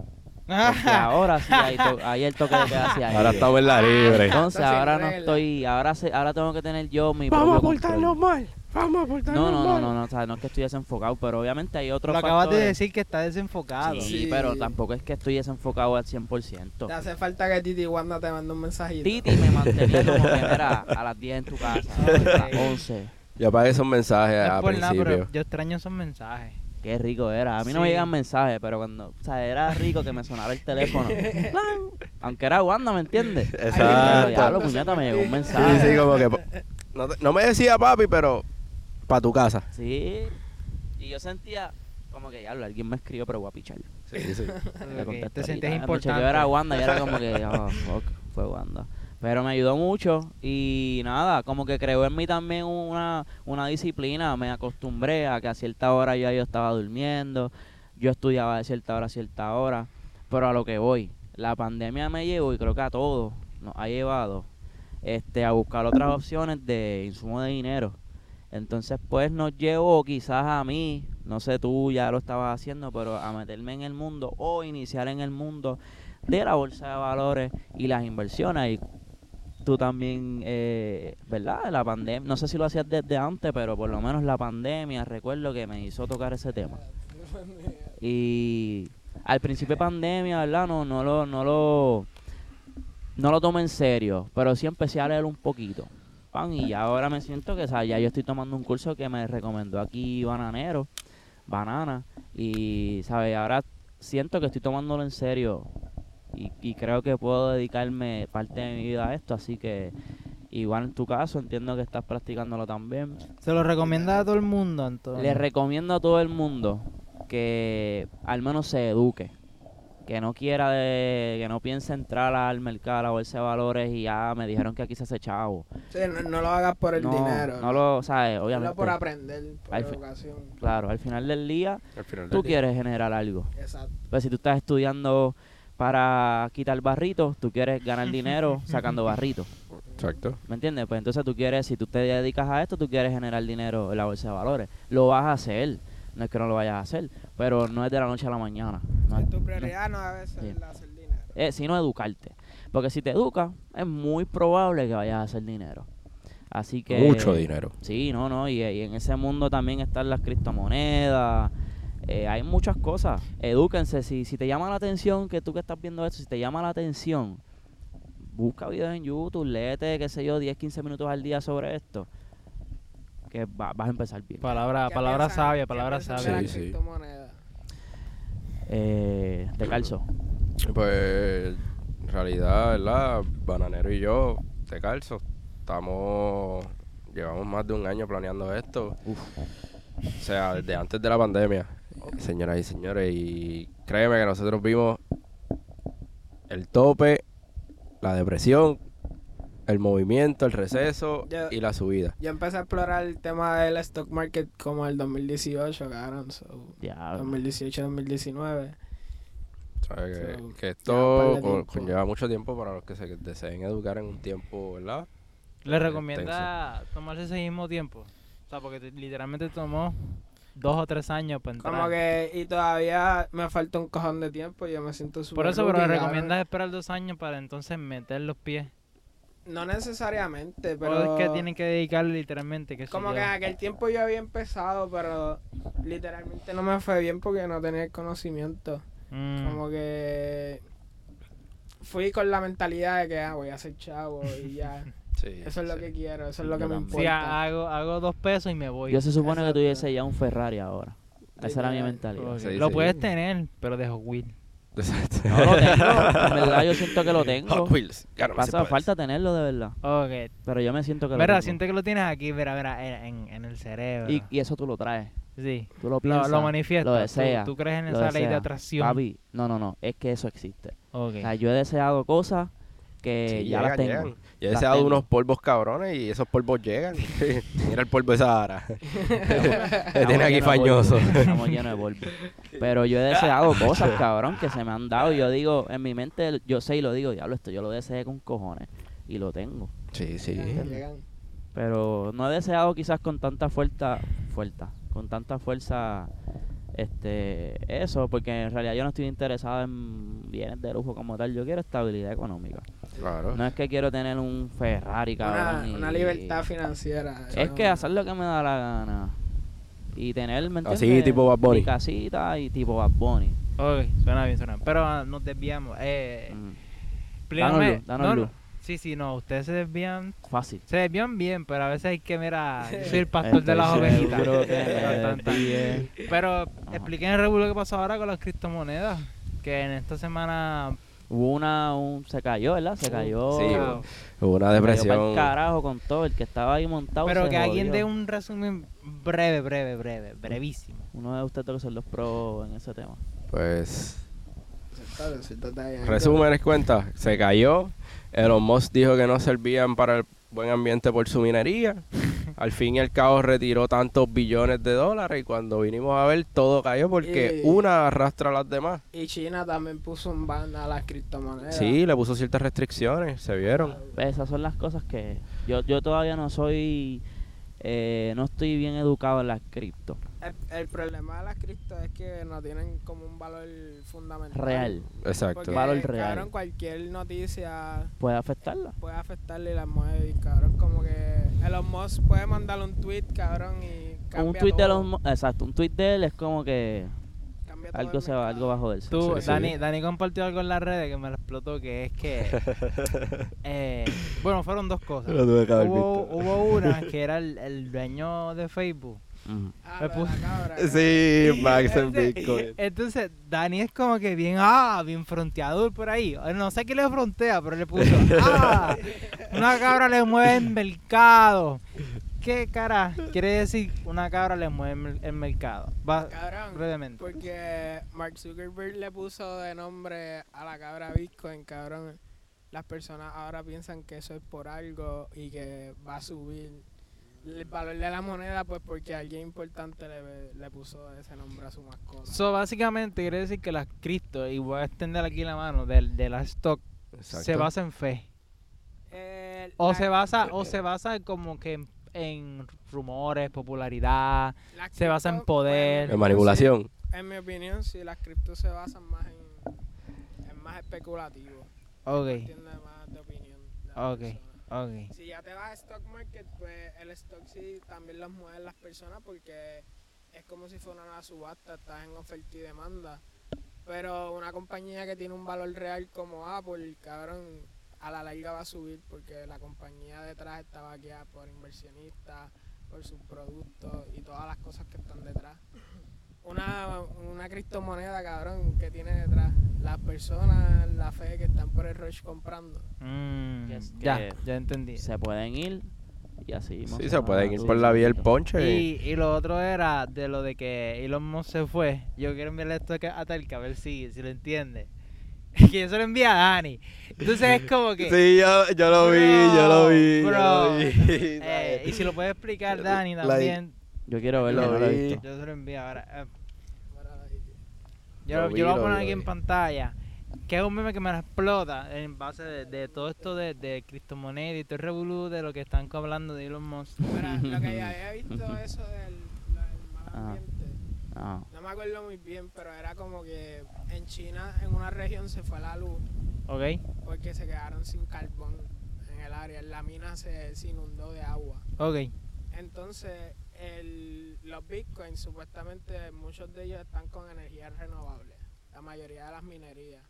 Porque ahora sí hay, to- hay el toque de queda hacia Ahora en la libre. Entonces Está sin ahora no regla. estoy, ahora se, ahora tengo que tener yo mi Vamos a propio portarnos control. mal. Vamos a portarnos No, no, no, mal. no, no, o sea, no es que estoy desenfocado, pero obviamente hay otros Lo acabas de factores. decir que está desenfocado. Sí, Sí. pero tampoco es que estoy desenfocado al 100%. Te hace falta que Titi Wanda te mande un mensajito. Titi me mantenía como que era a las 10 en tu casa, a las 11. Yo apagué esos mensajes No al por nada, principio. pero yo extraño esos mensajes. Qué rico era. A mí no me Sí. llegan mensajes, pero cuando, o sea, era rico que me sonara el teléfono. Aunque era Wanda, ¿me entiendes? Exacto. Ya lo puñeta me llegó un Sí, mensaje. sí, como que... No, te- no me decía papi, pero... Para tu casa. Sí. Y yo sentía como que ya alguien me escribió, pero voy a pichar. Sí, sí. Le te sentías importante. chequeó, era Wanda y era como que, oh, fuck, fue Wanda. Pero me ayudó mucho y nada, como que creó en mí también una, una disciplina. Me acostumbré a que a cierta hora ya yo estaba durmiendo, yo estudiaba de cierta hora a cierta hora. Pero a lo que voy, la pandemia me llevó y creo que a todos nos ha llevado este, a buscar otras opciones de insumo de dinero. Entonces, pues nos llevó quizás a mí, no sé tú ya lo estabas haciendo, pero a meterme en el mundo o iniciar en el mundo de la bolsa de valores y las inversiones. Y tú también, eh, ¿verdad? La pandemia, no sé si lo hacías desde antes, pero por lo menos la pandemia, recuerdo que me hizo tocar ese tema. Y al principio de pandemia, ¿verdad? No, no lo, no lo, no lo tomé en serio, pero sí empecé a leer un poquito. Y ahora me siento que o sea, ya yo estoy tomando un curso que me recomendó aquí Bananero, Banana, y ¿sabes? ahora siento que estoy tomándolo en serio y, y creo que puedo dedicarme parte de mi vida a esto, así que igual en tu caso entiendo que estás practicándolo también. Se lo recomienda a todo el mundo, Antonio. Les recomiendo a todo el mundo que al menos se eduque. Que no quiera, de, que no piense entrar al mercado, a la bolsa de valores y ya me dijeron que aquí se hace chavo. Sí, no, no lo hagas por el no, dinero. no lo, sabes, obviamente. por aprender, por Al educación. Claro, al final del día tú día. quieres generar algo. Exacto. Pues si tú estás estudiando para quitar barritos, tú quieres ganar dinero sacando barritos. Exacto. ¿Me entiendes? Pues entonces tú quieres, si tú te dedicas a esto, tú quieres generar dinero en la bolsa de valores. Lo vas a hacer. No es que no lo vayas a hacer, pero no es de la noche a la mañana. No es- tu no- prioridad no ser Sí. el hacer dinero. eh, sino educarte. Porque si te educas, es muy probable que vayas a hacer dinero. Así que... Mucho dinero. Sí, no, no, y, y en ese mundo también están las criptomonedas, eh, hay muchas cosas. Edúquense, si, si te llama la atención, que tú que estás viendo esto, si te llama la atención, busca videos en YouTube, léete, qué sé yo, 10, 15 minutos al día sobre esto, que va- vas a empezar bien. Palabra, ¿Qué palabra sabia, palabra sabia. la Sí, sí. criptomoneda? Eh, te calzo. Pues, en realidad, ¿verdad? Bananero y yo, te calzo. Estamos. Llevamos más de un año planeando esto. O sea, desde antes de la pandemia, señoras y señores. Y créeme que nosotros vimos el tope la depresión, el movimiento, el receso Ya. y la subida. Yo empecé a explorar el tema del stock market como el 2018, cabrón. So, Ya, 2018-2019. ¿Sabes? Que, So, que esto con- conlleva mucho tiempo para los que se deseen educar en un tiempo, ¿verdad? ¿Le Eh, recomienda tomarse ese mismo tiempo? O sea, porque te- literalmente tomó dos o tres años para entrar. Como que, y todavía me falta un cojón de tiempo y yo me siento súper Por eso, pero recomiendas esperar dos años para entonces meter los pies. No necesariamente, Pero pero... es que tienen que dedicarle literalmente, que Como que en aquel tiempo yo había empezado, pero literalmente no me fue bien porque no tenía el conocimiento. Mm. Como que fui con la mentalidad de que ah, voy a ser chavo y ya. Sí. Eso es lo sí. que quiero, eso es lo que Yo me. Sí, importa. hago, hago dos pesos y me voy. Yo se supone que tuviese ya un Ferrari ahora. Esa era mi mentalidad. Lo sí. puedes tener, pero de Hot Wheels. Exacto. No lo tengo. En verdad yo siento que lo tengo. Hot Wheels. No Pasa, falta tenerlo de verdad. Ok. Pero yo me siento que lo tengo. siente que lo tienes aquí, mira, mira, en, en, el cerebro. Y, y eso tú lo traes. sí. Tú lo Lo, piensas. lo manifiestas. lo tú- deseas, Tú, crees en lo esa ley de atracción. Papi, no, no, no. Es que eso existe. Ok. O sea, yo he deseado cosas que Sí, ya las llegan, tengo. llegan. Yo he Las unos polvos cabrones y esos polvos llegan. Mira el polvo de Sahara. tiene aquí fañoso. Estamos llenos de polvo. Pero yo he deseado cosas, cabrón, que se me han dado. Yo digo, en mi mente, yo sé y lo digo, diablo, esto yo lo deseé con cojones. Y lo tengo. Sí, sí. Llegan. Pero no he deseado quizás con tanta fuerza, fuerza, con tanta fuerza, este, eso, porque en realidad yo no estoy interesado en bienes de lujo como tal. Yo quiero estabilidad económica. Claro. No es que quiero tener un Ferrari, cabrón. una y- libertad financiera. Es ¿no? que hacer lo que me da la gana. Y tener, ¿me Así, entiendes? tipo Bad Bunny. Mi casita y tipo Bad Bunny. Ok, suena bien, suena bien. Pero nos desviamos. Eh, Mm, no. Sí, sí, no, ustedes se desvían. Fácil. Se desvían bien, pero a veces hay que, mira, yo soy el pastor de las ovejitas. Pero expliquen el revuelo que pasó ahora con las criptomonedas. Que en esta semana. Hubo una, un, se cayó, ¿verdad? Se cayó. Sí. Hubo una cayó pa'l depresión. carajo con todo. El que estaba ahí montado. Pero se que alguien dé un resumen breve, breve, breve, brevísimo. Uno de ustedes que son los pros en ese tema. Pues, les cuenta. Se cayó. Elon Musk dijo que no servían para el buen ambiente por su minería. Al fin y al cabo retiró tantos billones de dólares y cuando vinimos a ver todo cayó porque Y- una arrastra a las demás. Y China también puso un ban a las criptomonedas. Sí, le puso ciertas restricciones, se vieron. Pues esas son las cosas que yo, yo todavía no soy, eh, no estoy bien educado en las cripto. El, el problema de las cripto es que no tienen como un valor fundamental. Real. Exacto. Porque, Valor real. cabrón, cualquier noticia Puede afectarla. puede afectarle las mueve y cabrón, como que Elon Musk puede mandarle un tweet, cabrón, y cambia Un tweet de todo, los, exacto, un tweet de él es como que cambia todo algo el se va, algo va a joderse. Tú, Sí, sí. Dani, Dani compartió algo en las redes que me lo explotó, que es que... eh, bueno, fueron dos cosas. Lo tuve que haber Hubo, visto. hubo una que era el, el dueño de Facebook. Puse- cabra, Sí, Max en Entonces- Bitcoin. Entonces, Dani es como que bien, ah, bien fronteador por ahí. No sé qué le frontea, pero le puso, ah, una cabra le mueve el mercado. ¿Qué cara quiere decir una cabra le mueve el mer- el mercado? Va, Cabrón, brevemente. porque Mark Zuckerberg le puso de nombre a la cabra Bitcoin, cabrón. Las personas ahora piensan que eso es por algo y que va a subir el valor de la moneda, pues porque alguien importante le, le puso ese nombre a su mascota. So, básicamente quiere decir que las cripto, y voy a extender aquí la mano, del de la stock, se basa en fe. Eh, O se basa, o se basa como que en, en rumores, popularidad. las se basa en cripto, poder. pues, En manipulación. sí, en mi opinión, sí, las criptos se basan más en, en más especulativo. Ok, más de opinión. de Ok. persona. Si ya te vas a stock market, pues el stock sí también los mueven las personas porque es como si fuera una subasta, estás en oferta y demanda. Pero una compañía que tiene un valor real como Apple, cabrón, a la larga va a subir porque la compañía detrás está vaqueada por inversionistas, por sus productos y todas las cosas que están detrás. Una, una criptomoneda, cabrón, que tiene detrás las personas, la fe que están por el rush comprando. Mm, es ya, que ya entendí. Se pueden ir y así. Sí, se pueden ir por la vía del ponche. Y, y lo otro era de lo de que Elon Musk se fue. Yo quiero enviarle esto a Talca a ver si, si lo entiende. que yo se lo envié a Dani. Entonces es como que... Sí, yo, yo lo vi, yo lo vi. yo Bro, lo vi. eh, y si lo puedes explicar, Dani, La- también. Yo quiero verlo, Lo no lo. Yo se lo envío ahora. Yo, Lo yo lo voy a poner vi, aquí en pantalla. Que es un meme que me lo explota en base de, de todo esto de, de criptomonedas y todo el revolú de lo que están hablando de Elon Musk. Mira, lo que ya había visto eso del mal Ah. ambiente. Ah, No me acuerdo muy bien, pero era como que en China, en una región, se fue la luz ¿Ok? porque se quedaron sin carbón en el área. La mina se, se inundó de agua. Ok. Entonces, el, los bitcoins, supuestamente, muchos de ellos están con energías renovables. La mayoría de las minerías.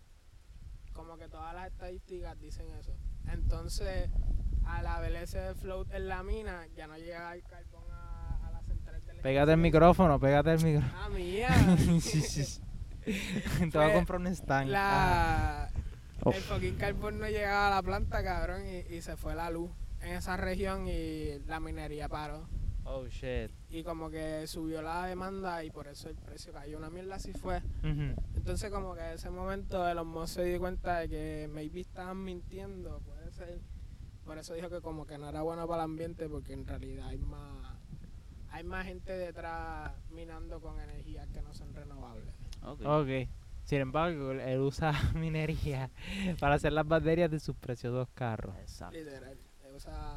Como que todas las estadísticas dicen eso. Entonces, al haber ese float en la mina, ya no llega el carbón a, a la central de Pégate el micrófono, pégate el micrófono. Ah, mía. Sí, sí, sí. Te voy a Fue comprar un stand. Ah. La, Oh. El fucking carbón no llegaba a la planta, cabrón, y, y se fue la luz en esa región y la minería paró. Oh, shit. Y como que subió la demanda y por eso el precio cayó. Una mierda así fue. Entonces como que en ese momento Elon Musk se dio cuenta de que maybe estaban mintiendo, puede ser. Por eso dijo que como que no era bueno para el ambiente porque en realidad hay más hay más gente detrás minando con energías que no son renovables. ok. Ok. Sin embargo, él usa minería para hacer las baterías de sus preciosos carros. Exacto. Literal.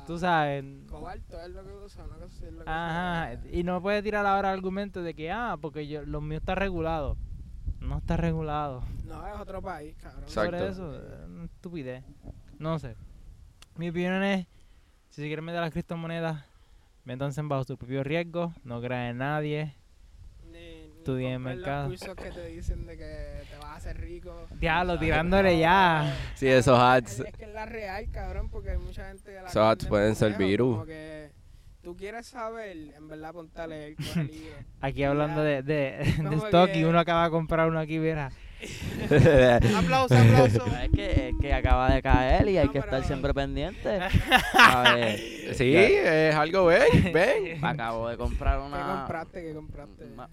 Tú sabes. cobalto es lo que usa, una cosa así es lo que Ajá. usa. Y no me puede tirar ahora el argumento de que, ah, porque yo, lo mío está regulado. No está regulado. No, es otro país, cabrón. Exacto. Por eso, una estupidez. No sé. Mi opinión es, si se quieren meter las criptomonedas, métanse bajo su propio riesgo, no crean en nadie. Estudien en mercado. Los cursos que te dicen de que te vas a hacer rico. Diablo, tirándole ya. Sí, esos Es, ads. es que es la real, cabrón, porque hay mucha gente que la Esos ads pueden ser virus. Tú quieres saber, en verdad, ponte a leer, coge libros. Aquí hablando de, de, de stock y que- uno acaba de comprar uno aquí, mira. aplauso, aplauso. Es que, es que acaba de caer y hay No, que estar siempre pendiente. A ver, sí, es algo, ven, ven. acabo de comprar ¿Qué una, compraste? ¿Qué compraste? una,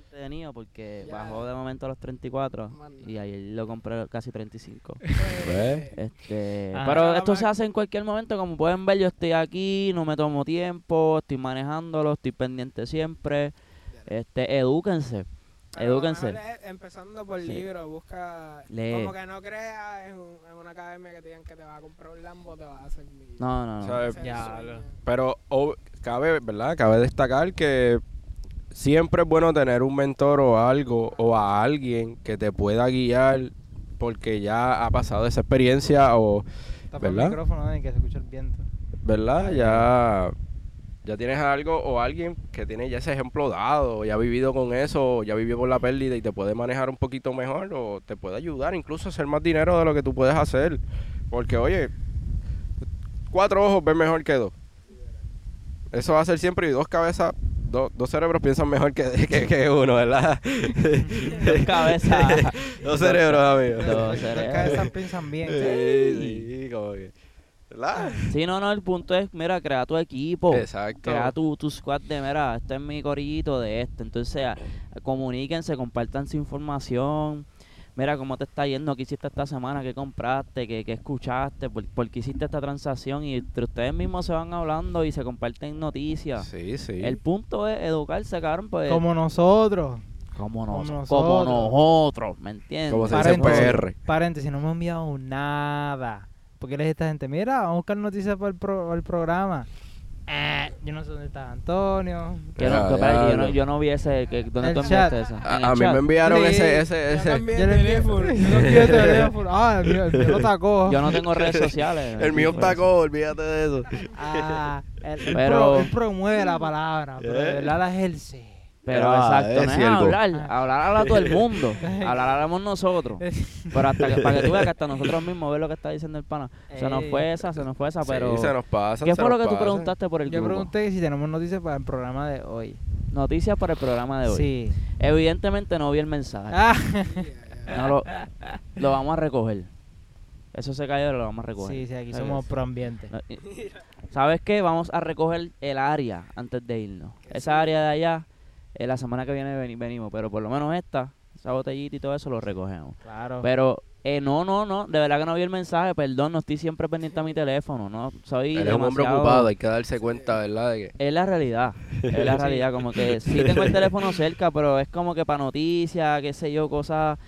una parte de Nio porque Ya. bajó de momento a los 34 Manda. y ayer lo compré casi 35. Eh, Este, Ajá. pero esto se hace en cualquier momento, como pueden ver, yo estoy aquí, no me tomo tiempo, estoy manejándolo, estoy pendiente siempre. Este, edúquense, pero edúquense. Empezando por Sí. libros, busca. Lee. Como que no creas en, un- en una academia que te digan que te vas a comprar un Lambo, te vas a hacer millonario. No, no, no. Ya, Pero cabe, ¿verdad? Cabe destacar que siempre es bueno tener un mentor o algo o a alguien que te pueda guiar porque ya ha pasado esa experiencia o, Tapa el ¿Verdad? micrófono, Dani, que se escucha el viento. ¿verdad? Ya ya tienes algo o alguien que tiene ya ese ejemplo dado, ya ha vivido con eso, o ya vivió con la pérdida y te puede manejar un poquito mejor o te puede ayudar incluso a hacer más dinero de lo que tú puedes hacer. Porque oye, cuatro ojos ven mejor que dos. Eso va a ser siempre y dos cabezas, dos, dos cerebros piensan mejor que, que, que uno, ¿verdad? Dos cabezas. dos cerebros, amigo. Dos cerebros. cabezas piensan bien. Sí, sí, como que, ¿verdad? Sí, no, no, el punto es, mira, crea tu equipo. Exacto. Crea tu, tu squad de, mira, este es mi corillito de este. Entonces, comuníquense, compartan su información. Mira cómo te está yendo, qué hiciste esta semana, qué compraste, qué, qué escuchaste, por, por qué hiciste esta transacción. Y entre ustedes mismos se van hablando y se comparten noticias. Sí, sí. El punto es educarse, cabrón, pues. Como nosotros. como, como nos- como nosotros. nosotros, ¿me entiendes? Como se dice Paréntesis. PR. Paréntesis, no me han enviado nada. Porque les esta gente, mira, vamos a buscar noticias para el, pro- para el programa. Eh, yo no sé dónde está Antonio. Que no- Ya, que para- yo, no, yo no vi ese. Que, ¿Dónde El tú enviaste esa? En A, el a mí me enviaron Sí. ese, ese, Yo ese. también Yo envié- teléfono. yo envié teléfono. Ah, el mío, el mío lo sacó. Yo no tengo redes sociales. El mío tacó, olvídate de eso. Ah, él, él Pero- pro- él promueve la palabra, pero de Eh. verdad la ejerce. Pero Ah, exacto, es no es hablar, hablar habla todo el mundo, hablar hablamos nosotros. Pero hasta que, para que tú veas que hasta nosotros mismos ves lo que está diciendo el pana. Se nos fue esa, se nos fue esa, pero... Sí, se nos pasa. ¿Qué fue lo que tú preguntaste por el Yo grupo? pregunté si tenemos noticias para el programa de hoy. Noticias para el programa de hoy. Sí. Evidentemente no vi el mensaje. Ah, No lo, lo vamos a recoger. Eso se cayó, lo vamos a recoger. sí, sí, aquí somos pro ambiente. No, y- ¿Sabes qué? Vamos a recoger el área antes de irnos. Esa área de allá, eh, la semana que viene veni- venimos, pero por lo menos esta, esa botellita y todo eso, lo recogemos. Claro. Pero, eh, no, no, no, de verdad que no vi el mensaje, perdón, no estoy siempre pendiente a mi teléfono, no, soy Eres un hombre demasiado- ocupado, hay que darse cuenta, ¿verdad? De que... Es la realidad, es la realidad, como que sí tengo el teléfono cerca, pero es como que para noticias, qué sé yo, cosas,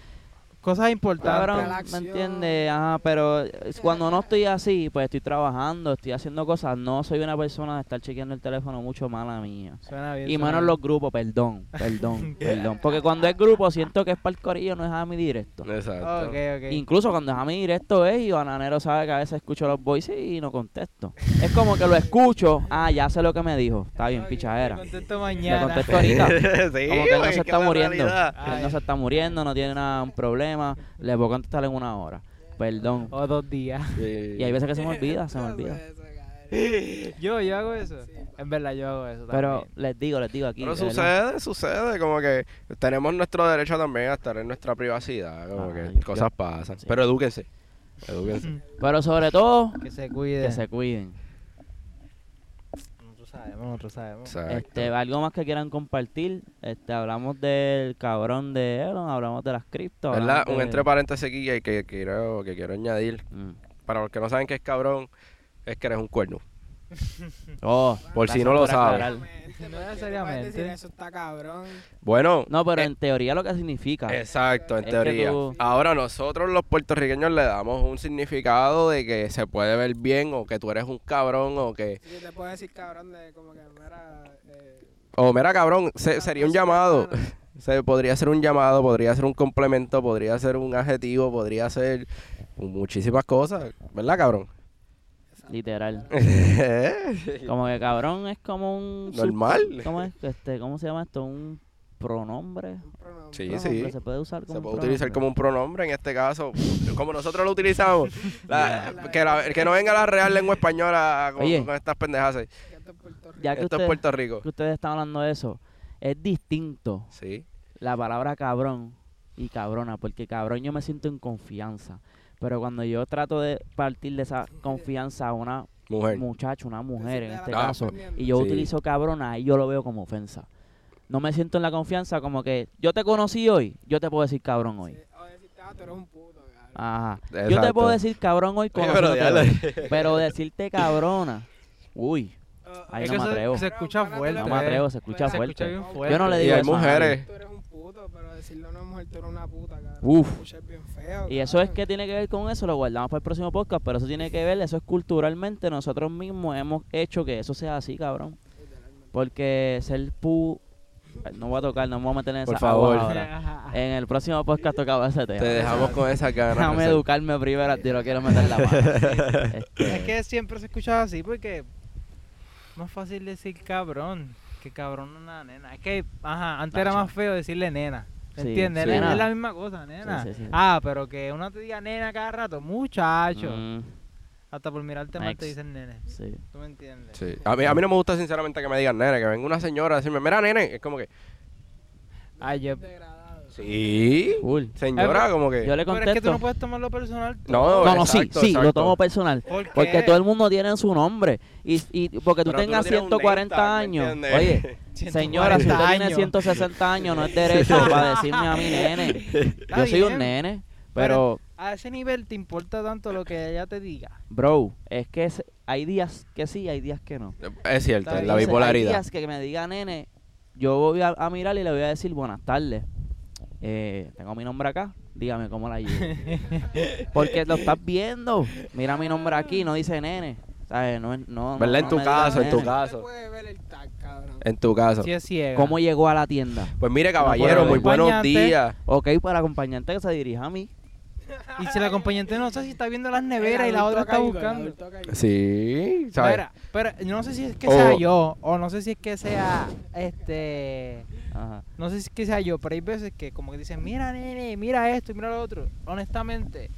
Cosas importantes. cabrón, ¿me entiendes? Ajá, pero es- cuando no estoy así, pues estoy trabajando, estoy haciendo cosas, no soy una persona de estar chequeando el teléfono mucho mala mía. Suena bien. Y suena menos bien. los grupos, perdón, perdón, perdón. Porque cuando es grupo siento que es para el corillo, no es a mi directo. Exacto. Incluso cuando es a mi directo es y Bananero sabe que a veces escucho los voices y no contesto. Es como que lo escucho, ah, ya sé lo que me dijo, está bien, Te pichadera. contesto Le mañana. contesto ahorita. sí, Como que él no se está muriendo. Él no se está muriendo, no tiene nada, un problema. Le puedo contestar en una hora. Perdón. O dos días. Sí. Y hay veces que se me olvida, se me olvida. Yo, yo hago eso. En verdad, yo hago eso. Pero también. les digo, les digo aquí. Pero de verdad. sucede, sucede, como que tenemos nuestro derecho también a estar en nuestra privacidad, como Ah, que yo- cosas pasan. sí. Pero edúquense, edúquense. Pero sobre todo, que se cuide. que se cuiden. Nosotros sabemos, nosotros sabemos. Exacto. Este, algo más que quieran compartir. Este, hablamos del cabrón de Elon, hablamos de las cripto. ¿Verdad? Un de- entre paréntesis aquí que, que quiero, que quiero añadir. Mm. Para los que no saben qué es cabrón, es que eres un cuerno. Oh, Por si no lo sabes. No necesariamente. decir eso está cabrón. Bueno, No, pero eh, en teoría lo que significa. exacto, en teoría. tú- Ahora nosotros los puertorriqueños le damos un significado de que se puede ver bien o que tú eres un cabrón o que... Sí, te puedo decir cabrón de como que mira. Eh, O mira cabrón, se- sería un llamado. Se, podría ser un llamado, podría ser un complemento, podría ser un adjetivo, podría ser muchísimas cosas, ¿verdad, cabrón? Literal. Como que cabrón es como un. sub- Normal. ¿Cómo es? Este, ¿Cómo se llama esto? Un pronombre. un pronombre. Sí, Pronombre, sí. Se puede usar como Se un puede utilizar como un pronombre en este caso, como nosotros lo utilizamos. La- que, la- que no venga la real lengua española con, Oye. con estas pendejas. Que esto es Puerto Rico. Ya que Esto es ustedes, Puerto Rico. que ustedes están hablando de eso, es distinto Sí. la palabra cabrón y cabrona, porque cabrón yo me siento en confianza. Pero cuando yo trato de partir de esa confianza a una Mujer. muchacha, una mujer en este caso, y yo Sí. utilizo cabrona, ahí yo lo veo como ofensa. No me siento en la confianza como que yo te conocí hoy, yo te puedo decir cabrón hoy. Ah. Ajá. Yo te puedo decir cabrón hoy pero decirte cabrona, uy, Ahí Es no que me se- atrevo. Se escucha fuerte. no me atrevo, se escucha Se fuerte. escucha bien fuerte. Yo no le Y digo hay eso a nadie. mujeres. Tú eres un puto, pero decirle a una mujer tú eres una puta, cabrón. Uf. Escucha bien feo. Y eso es cabrón. que tiene que ver con eso, lo guardamos para el próximo podcast, pero eso tiene que ver, eso es culturalmente, nosotros mismos hemos hecho que eso sea así, cabrón. Porque ser pu... Ay, No voy a tocar, no me voy a meter en Por esa agua favor. ahora. Ajá. En el próximo podcast tocaba ese tema. Te dejamos con esa ganas. Déjame educarme primero, yo lo quiero meter la mano. Este, Es que siempre se escucha así porque más fácil decir cabrón que cabrón una nena. Es que, ajá, antes era más feo decirle nena. Sí, ¿Entiendes? sí. Es- Nena. Es la misma cosa, nena. Sí, sí, sí. Ah, pero que uno te diga nena cada rato, muchacho. mm, Hasta por mirarte mal te dicen nene. sí. ¿Tú me entiendes? Sí. A, mí, a mí no me gusta sinceramente que me digan nene, que venga una señora a decirme, mira nene, es como que, Ah, yo... Sí, Cool. señora, como que... Yo le Pero es que tú contesto. no puedes tomarlo personal. No, No, no, sí, exacto, sí, lo exacto. tomo personal. ¿Por Porque todo el mundo tiene su nombre. Y, y porque tú Pero tú tengas no tienes un 140 name tag, ¿me años. entiendes? Oye, Señora, si usted 140 tiene años. 160 años, no es derecho para decirme a mí nene. Está Yo soy bien, un nene, pero, A ese nivel te importa tanto lo que ella te diga. bro, es que es- hay días que sí, hay días que no. Es cierto, Está es la Entonces, bien. Hay bipolaridad. días que me diga nene, yo voy a, a mirar y le voy a decir buenas tardes. Eh, tengo mi nombre acá, dígame cómo la llevo. Porque lo estás viendo. Mira mi nombre aquí, no dice nene. ¿Sabes? No, no, no- ¿Verdad? En no tu me caso, en tu nene. caso. Puede ver el tag, cabrón. En tu caso. Si es ciega. ¿Cómo llegó a la tienda? Pues mire, caballero, muy buenos acompañante. días. Ok, para acompañante que se dirija a mí. Y si el acompañante no sé si está viendo las neveras y la otra está caído, buscando. Sí, ¿sabes? Pero yo no sé si es que O- sea yo o no sé si es que sea este Ajá. no sé si es que sea yo, pero hay veces que como que dicen, "Mira, nene, mira esto y mira lo otro." Honestamente,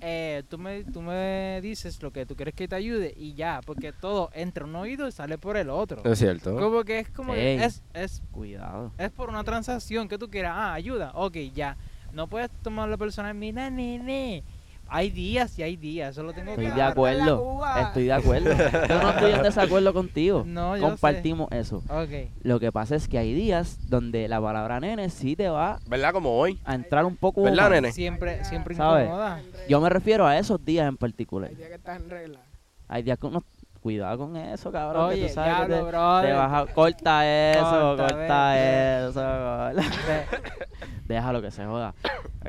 eh, tú me tú me dices lo que tú quieres que te ayude y ya, porque todo entra un oído y sale por el otro. Es cierto. Como que es como Ey. es es Cuidado. es por una transacción que tú quieras, ah, ayuda, ok, ya. No puedes tomarlo personal, mira, nene, hay días y hay días, eso lo tengo Estoy de acuerdo. Estoy de acuerdo. Yo no estoy en desacuerdo contigo. No, yo sé. Compartimos eso. Ok. Lo que pasa es que hay días donde la palabra nene sí te va ¿Verdad? Como hoy. a entrar un poco. ¿Verdad, nene? Siempre, siempre ¿Sabes? incomoda. Yo me refiero a esos días en particular. Hay días que estás en regla. Hay días que uno. Cuidado con eso, cabrón. que Oye, tú sabes que te- te vas a- Corta eso, Corta, corta, eso. corta. Déjalo que se joda.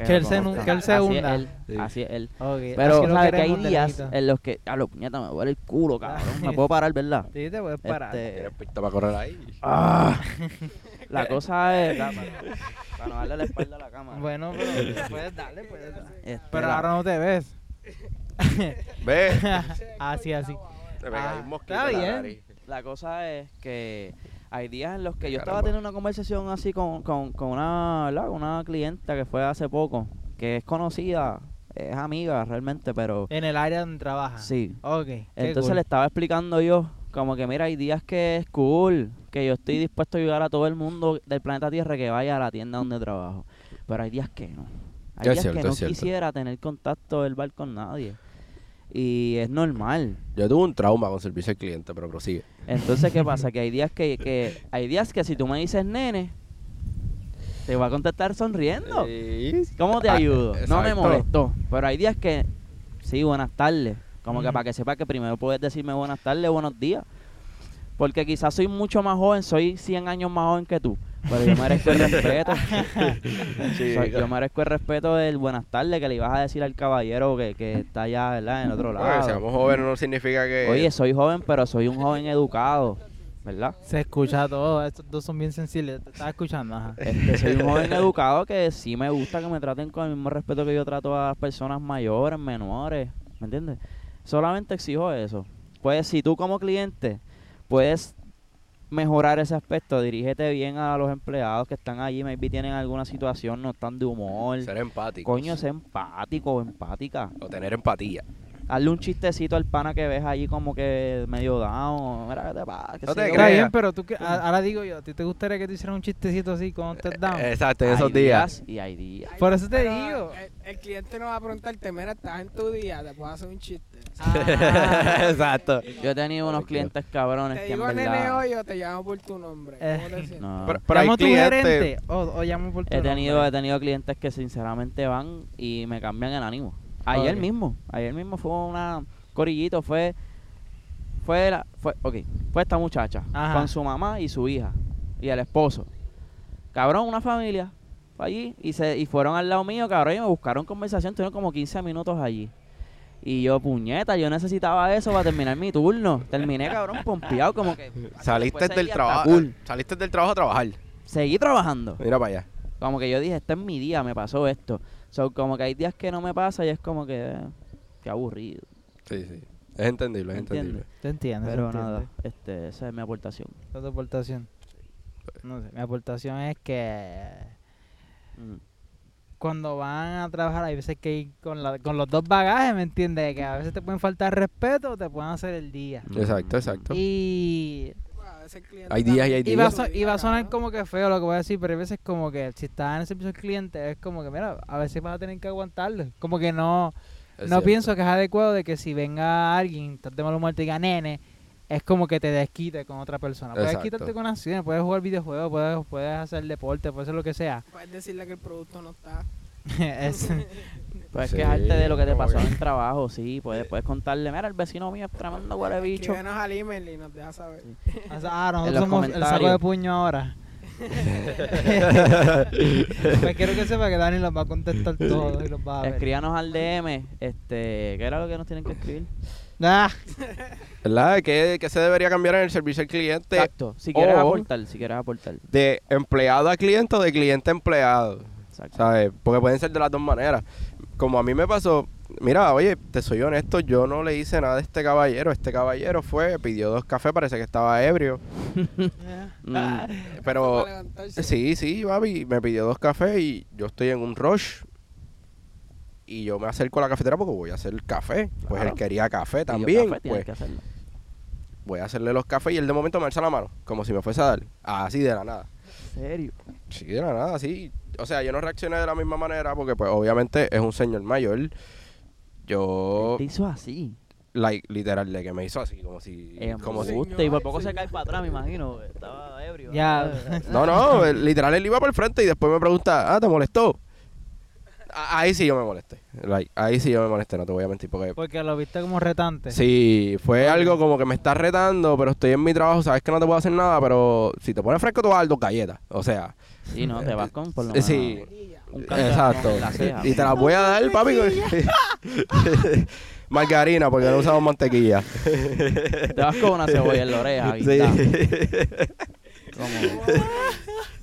Que él se que él se Así hunda. Es él, Sí. Así es él. Ok, Pero, así ¿sabes que hay días en los que. A lo puñeta, me duele el culo, cabrón. Me puedo parar, ¿verdad? Sí, te puedes parar. Este, Tienes pista para correr ahí. ah, la cosa es. para, para no darle la espalda a la cámara. Bueno, pero puedes darle, puedes darle. Este, Pero la- ahora no te ves. Ve. así, así. Te Ah, un mosquito está en la bien. nariz. La cosa es que hay días en los que yo Caramba. estaba teniendo una conversación así con, con, con una, una clienta que fue hace poco, que es conocida, es amiga realmente, pero En el área donde trabajas. sí. Ok. Entonces cool. le estaba explicando yo, como que mira, hay días que es cool, que yo estoy dispuesto a ayudar a todo el mundo del planeta Tierra que vaya a la tienda donde trabajo, pero hay días que no. Hay Es días cierto, que no quisiera tener contacto verbal con nadie. Y es normal. Yo tuve un trauma con servicio al cliente, pero prosigue. Entonces, ¿qué pasa? Que hay días que, que hay días que si tú me dices nene, te voy a contestar sonriendo. ¿Cómo te Ah, ayudo? No me molestó. Pero hay días que, sí, buenas tardes. Como que para que sepas que primero puedes decirme buenas tardes, buenos días. Porque quizás soy mucho más joven, soy 100 años más joven que tú. Pero yo merezco el respeto. Sí, Soy- claro. yo merezco el respeto del buenas tardes que le ibas a decir al caballero que, que está allá, ¿verdad? En otro Oye, lado. seamos jóvenes no significa que... Oye, soy joven, pero soy un joven educado, ¿verdad? Se escucha todo. Estos dos son bien sensibles. Te estaba escuchando, ajá. Este, soy un joven educado que sí me gusta que me traten con el mismo respeto que yo trato a las personas mayores, menores, ¿me entiendes? Solamente exijo eso. Pues si tú como cliente puedes mejorar ese aspecto, dirígete bien a los empleados que están allí, maybe tienen alguna situación, no están de humor. Ser empático. Coño, sé empático o empática. O tener empatía. Hazle un chistecito al pana que ves allí como que medio down. Mira, ¿qué te pasa? ¿Qué No te creas. bien, pero tú que, a- ahora digo yo, ¿a ti te gustaría que te hicieran un chistecito así cuando estés down? Exacto, en esos días. Y hay días. Por eso te Pero digo. El, el cliente no va a preguntarte, mira, estás en tu día, te puedo hacer un chiste. Ah. Exacto. Yo he tenido unos clientes cabrones Te que en digo nene verdad... hoy o te llamo por tu nombre. Eh, ¿Cómo te? No. Pero, pero hay ¿Llamo tu clientes... gerente o, o llamo por tu he tenido, nombre? he tenido clientes que sinceramente van y me cambian el ánimo. Ayer Ok. mismo, ayer mismo fue una corillito, fue fue la, fue, ok, fue esta muchacha Ajá. con su mamá y su hija y el esposo. Cabrón, una familia fue allí y se y fueron al lado mío, cabrón, y me buscaron conversación, tuvieron como 15 minutos allí. Y yo, puñeta, yo necesitaba eso para terminar mi turno. Terminé, cabrón, pompeado, como que... Saliste del trabajo. cool. Saliste del trabajo a trabajar. Seguí trabajando. Mira para allá. Como que yo dije, este es mi día, me pasó esto. So, como que hay días que no me pasa y es como que, eh, qué aburrido. Sí, sí. Es entendible, es entendible. Te entiendo. Pero te nada, este, esa es mi aportación. ¿Cuál es tu aportación? No sé, mi aportación es que Mm. cuando van a trabajar hay veces que ir con, la, con los dos bagajes, ¿me entiendes? Que a veces te pueden faltar respeto o te pueden hacer el día. Exacto, exacto. Y, Hay días y hay también y, va días. so- su y va a sonar como que feo lo que voy a decir, pero hay veces como que si estás en el servicio al cliente es como que, mira, a veces vas a tener que aguantarlo. Como que no, Es no cierto. pienso que es adecuado de que si venga alguien, estás de mal humor, te diga nene, es como que te desquite con otra persona. Puedes Exacto. quitarte con acciones, puedes jugar videojuegos, puedes, puedes hacer deporte, puedes hacer lo que sea. Puedes decirle que el producto no está. Es- Puedes Sí, quejarte de lo que te pasó que- en el trabajo, sí. Puedes, puedes contarle, mira, el vecino mío es tremendo huele bicho. Escríbenos al email y nos deja saber. o sea, ah, nosotros somos el saco de puño ahora. pues quiero que sepa que Dani los va a contestar todos y los va a ver. Escríbanos al DM, este, ¿qué era lo que nos tienen que escribir? Ah, ¿Verdad? ¿Qué, qué se debería cambiar en el servicio al cliente? Exacto, si quieres o- aportar, si quieres aportar. De empleado a cliente o de cliente a empleado. Exacto. ¿Sabes? Porque pueden ser de las dos maneras. Como a mí me pasó, mira, oye, te soy honesto, yo no le hice nada a este caballero. Este caballero fue, pidió dos cafés, parece que estaba ebrio. Mm, Pero Para levantarse. sí, sí, papi, me pidió dos cafés y yo estoy en un rush. Y yo me acerco a la cafetera porque voy a hacer el café. Pues él quería café también. café, pues que hacerlo. voy a hacerle los cafés y él de momento me alza la mano, como si me fuese a dar. Así de la nada. ¿En serio? Sí, de la nada, sí. O sea, yo no reaccioné de la misma manera porque, pues, obviamente es un señor mayor. yo, Te hizo así. like, literal, de que me hizo así, como si... Eh, como si embuste, y por poco se cae para atrás, me imagino. Estaba ebrio. Ya. No, no, él- literal, él iba por el frente y después me pregunta, ah, ¿te molestó? A- Ahí sí yo me molesté. Like, ahí sí yo me molesté, no te voy a mentir, porque... Porque lo viste como retante. Sí, fue algo como que me está retando, pero estoy en mi trabajo, sabes que no te puedo hacer nada, pero si te pones fresco te voy a dar dos galletas. O sea, Sí, no, te vas con por lo Eh, menos sí. un canto exacto. en la ceja. Y te las voy a dar, papi. Margarina, porque no usamos mantequilla. Te vas con una cebolla en la oreja. Sí. Como-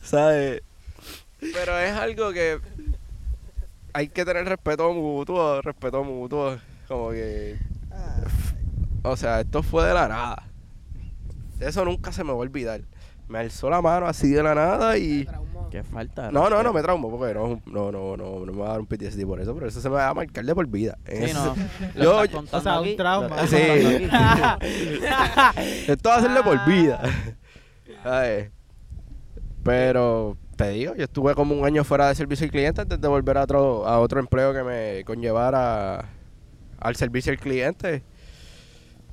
¿Sabes? Pero es algo que hay que tener respeto mutuo, respeto mutuo. Como que. O sea, esto fue de la nada. Eso nunca se me va a olvidar. Me alzó la mano así de la nada y. Qué falta. No, no, no me traumo porque no, no, no, no, no me va a dar un PTSD por eso, pero eso se me va a marcar de por vida. Sí, no. Yo- contando o sea, un trauma. Sí. Esto va a ser de por vida. ¿Sabes? Pero te digo, yo estuve como un año fuera de servicio al cliente antes de volver a otro, a otro empleo que me conllevara al servicio al cliente.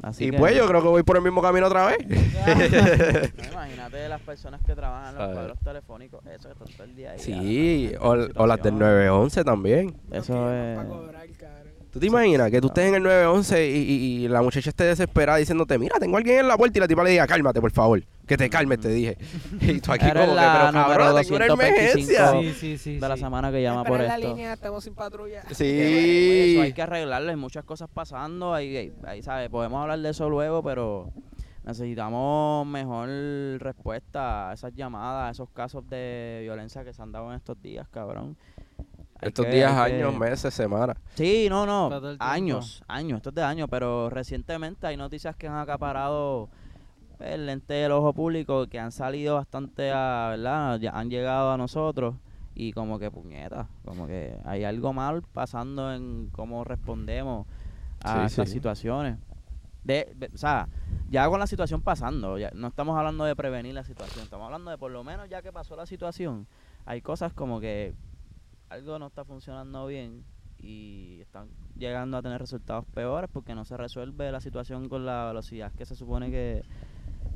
Así y que- pues yo creo que voy por el mismo camino otra vez. No, imagínate las personas que trabajan en los cuadros telefónicos, eso que están todo el día ahí. sí, ah, o, o las del 911 también. Eso No es. Para cobrar, cabrón. ¿Tú te imaginas que tú estés en el 911 y, y- y la muchacha esté desesperada diciéndote, mira, tengo a alguien en la puerta y la tipa le diga, cálmate, por favor, que te calmes, te dije. Y tú aquí Eres como que, la pero número cabrón, tengo una 225. emergencia. Sí, sí, sí. de la sí. semana que llama por en la esto. línea, estamos sin patrulla. Sí. Eso hay que arreglarlo, hay muchas cosas pasando, ahí, ahí, ahí, ¿sabes? Podemos hablar de eso luego, pero necesitamos mejor respuesta a esas llamadas, a esos casos de violencia que se han dado en estos días, cabrón. Hay Estos que- días, hay que- años, meses, semanas. Sí, no, no, Todo el tiempo. años, años, esto es de años, pero recientemente hay noticias que han acaparado el lente del ojo público, que han salido bastante a, ¿verdad? Ya han llegado a nosotros y como que puñeta, como que hay algo mal pasando en cómo respondemos a Sí, estas sí. situaciones. De, de- o sea, ya con la situación pasando, ya no estamos hablando de prevenir la situación, estamos hablando de por lo menos ya que pasó la situación, hay cosas como que algo no está funcionando bien y están llegando a tener resultados peores porque no se resuelve la situación con la velocidad que se supone que,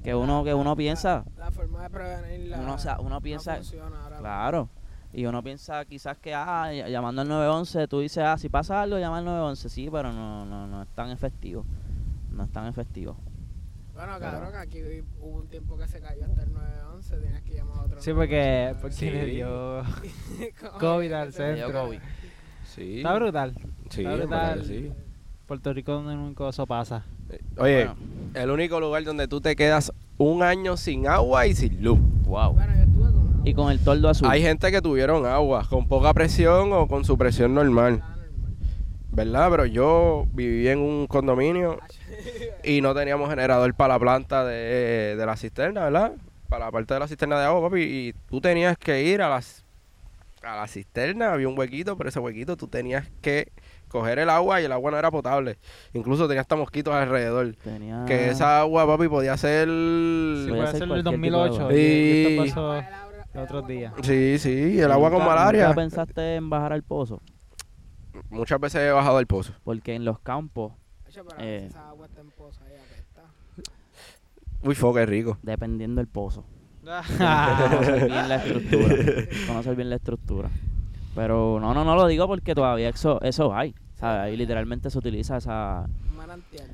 que uno que uno piensa La, la forma de prevenirla. uno, o sea, uno no piensa funciona ahora claro y uno piensa quizás que ah, ll- llamando al 911 tú dices ah si pasa algo llama al 911 sí pero no no no es tan efectivo no es tan efectivo Bueno, cabrón, aquí hubo un tiempo que se cayó hasta el 911, tenías que llamar a otro. Sí, porque, 911. porque Sí. le dio COVID al se me dio centro. COVID. Sí. Está brutal. Sí, Está brutal. sí. Puerto Rico donde nunca eso pasa. Oye, Bueno. el único lugar donde tú te quedas un año sin agua y sin luz. wow Bueno, yo estuve con y con el toldo azul Hay gente que tuvieron agua con poca presión o con su presión normal, normal. ¿verdad? Pero yo viví en un condominio y no teníamos generador para la planta de, de la cisterna, ¿verdad? Para la parte de la cisterna de agua, papi. Y tú tenías que ir a las a la cisterna, había un huequito, pero ese huequito tú tenías que coger el agua y el agua no era potable. Incluso tenía hasta mosquitos alrededor. tenía Que esa agua, papi, podía ser... Sí, Podía ser el cualquier tipo de 2008. agua. y- esto pasó los otros días. Sí, sí, el agua con ¿Nunca- malaria. ¿Nunca pensaste en bajar al pozo? Muchas veces he bajado el pozo. Porque en los campos, Eh. esa agua está en poza ahí, apesta. Uy, fo, qué rico. dependiendo del pozo. Conocer bien la estructura. Conocer bien la estructura. Pero no, no, no lo digo porque todavía eso, eso hay. ¿Sabes? Ahí literalmente se utiliza esa... Un manantial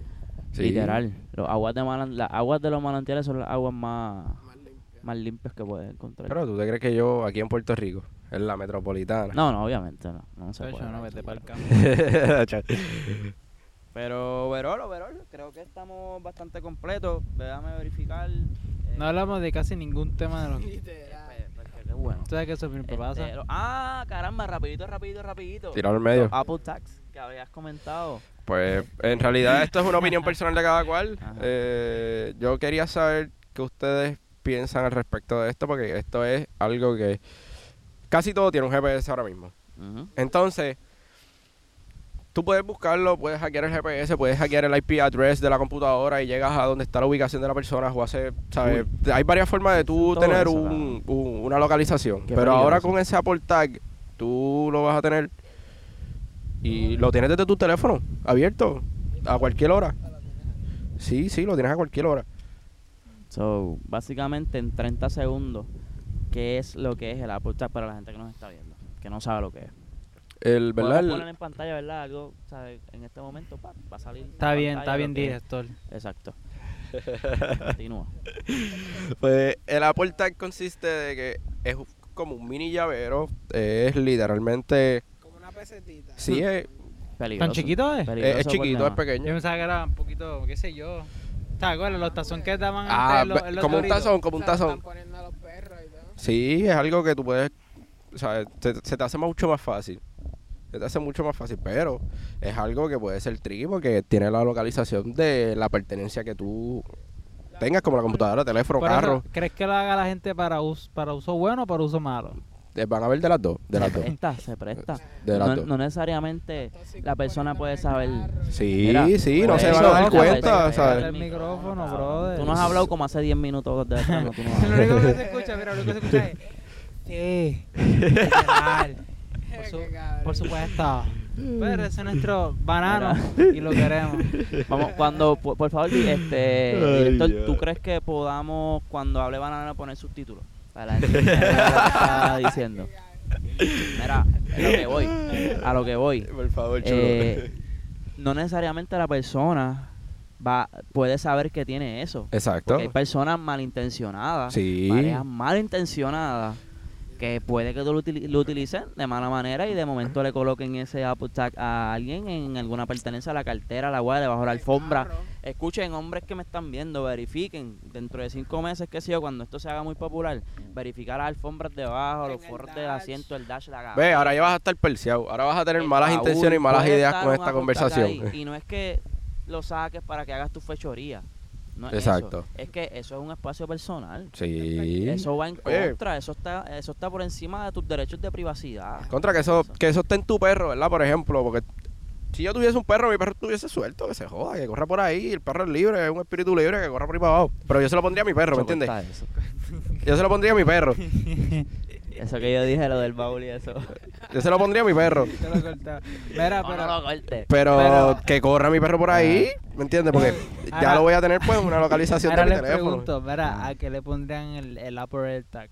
Sí. Literal. Los aguas de manan- las aguas de los manantiales son las aguas más, más limpio. más limpias que puedes encontrar. Pero tú te crees que yo aquí en Puerto Rico, en la metropolitana. no, no, obviamente no. No se Chacho, puede. no, vete pa'l campo. Pero, overall, overall, creo que estamos bastante completos. Déjame verificar. eh, No hablamos de casi ningún tema de los... Pues, pues, bueno. ¿Tú sabes que eso siempre pasa? Este, lo- ah, caramba, rapidito, rapidito, rapidito. Tirado al medio. Los Apple Tax que habías comentado. Pues en realidad esto es una opinión personal de cada cual. Eh, yo quería saber qué ustedes piensan al respecto de esto, porque esto es algo que casi todo tiene un GPS ahora mismo. Entonces, tú puedes buscarlo, puedes hackear el GPS, puedes hackear el IP address de la computadora y llegas a donde está la ubicación de la persona o hacer, ¿sabes? Hay varias formas de tú Todo tener eso, un- un- una localización. Qué Pero ahora con ese Apple Tag, tú lo vas a tener Y lo tienes desde tu teléfono, abierto, a cualquier hora. Sí, sí, lo tienes a cualquier hora. So, básicamente en 30 segundos, ¿qué es lo que es el Apple Tag para la gente que nos está viendo? Que no sabe lo que es. El, ¿verdad? Poner en pantalla, ¿verdad? Algo, ¿sabe? En este momento pa, va a salir. Está bien, pantalla está bien, director. Exacto. Continúa. Pues el Apple Tag consiste de que es como un mini llavero. Es literalmente. Como una pesetita. Sí, es, Peligroso. ¿Tan chiquito es? es- Peligroso es chiquito, es demás. Yo pequeño. pensaba que era un poquito, qué sé yo. ¿Te acuerdas? Los tazones que daban Ah, antes los- los como un tazón, como un tazón. Están poniendo a los perros y todo. Sí, es algo que tú puedes. O sea, se, se te hace mucho más fácil. Se te hace mucho más fácil, pero es algo que puede ser tricky porque tiene la localización de la pertenencia que tú tengas, como la computadora, teléfono, Por eso, carro. ¿Crees que lo haga la gente para, us- para uso bueno o para uso malo? Eh, Van a ver de las dos. De las Se dos. presta, se presta. De las No, dos. no necesariamente la persona puede saber. Sí, Mira, sí, no se van a dar cuenta, ¿sabes? el micrófono, brother. Tú no has hablado como hace 10 minutos de atrás, no, tú no Lo único que se escucha, mira, lo único que se escucha es. Sí. Por, su- por supuesto. Pero ese es nuestro banano y lo queremos. Vamos, cuando, por, por favor, este, director, ¿tú crees que podamos, cuando hable banana, poner subtítulos? Para la gente que está diciendo. Mira, a lo que voy, a lo que voy. Por favor, chulo. Eh, no necesariamente la persona va puede saber que tiene eso. Exacto. Porque hay personas malintencionadas, Sí. parejas malintencionadas, que puede que tú lo, utili- lo utilicen de mala manera y de momento le coloquen ese Apple Tag a alguien en alguna pertenencia a la cartera, a la guardia, debajo de la alfombra. Escuchen, hombres que me están viendo, verifiquen dentro de cinco meses, que sé yo, cuando esto se haga muy popular, verificar las alfombras debajo, En los forros del asiento, el dash, la Ve, ahora ya vas a estar perseado. Ahora vas a tener el malas intenciones y malas ideas con esta conversación. ahí, y no es que lo saques para que hagas tu fechoría. No es Exacto. eso. Es que eso es un espacio personal. Sí. Eso va en Oye. contra, eso está, eso está por encima de tus derechos de privacidad. Contra que eso, que eso esté en tu perro, ¿verdad? Por ejemplo, porque si yo tuviese un perro, mi perro estuviese suelto, que se joda, que corra por ahí, el perro es libre, es un espíritu libre, que corra por ahí para abajo. Pero yo se lo pondría a mi perro, ¿me entiendes? Yo se lo pondría a mi perro. Eso que yo dije, lo del baúl y eso. Yo se lo pondría a mi perro. Te lo cortaba. Mira, No, pero. no lo cortes. Pero, Pero- que corra mi perro por ahí, ¿me entiendes? Porque ya Ahora- lo voy a tener pues en una localización Ahora de mi les teléfono. pregunto, mira, ¿a qué le pondrían el, el Apple Tag?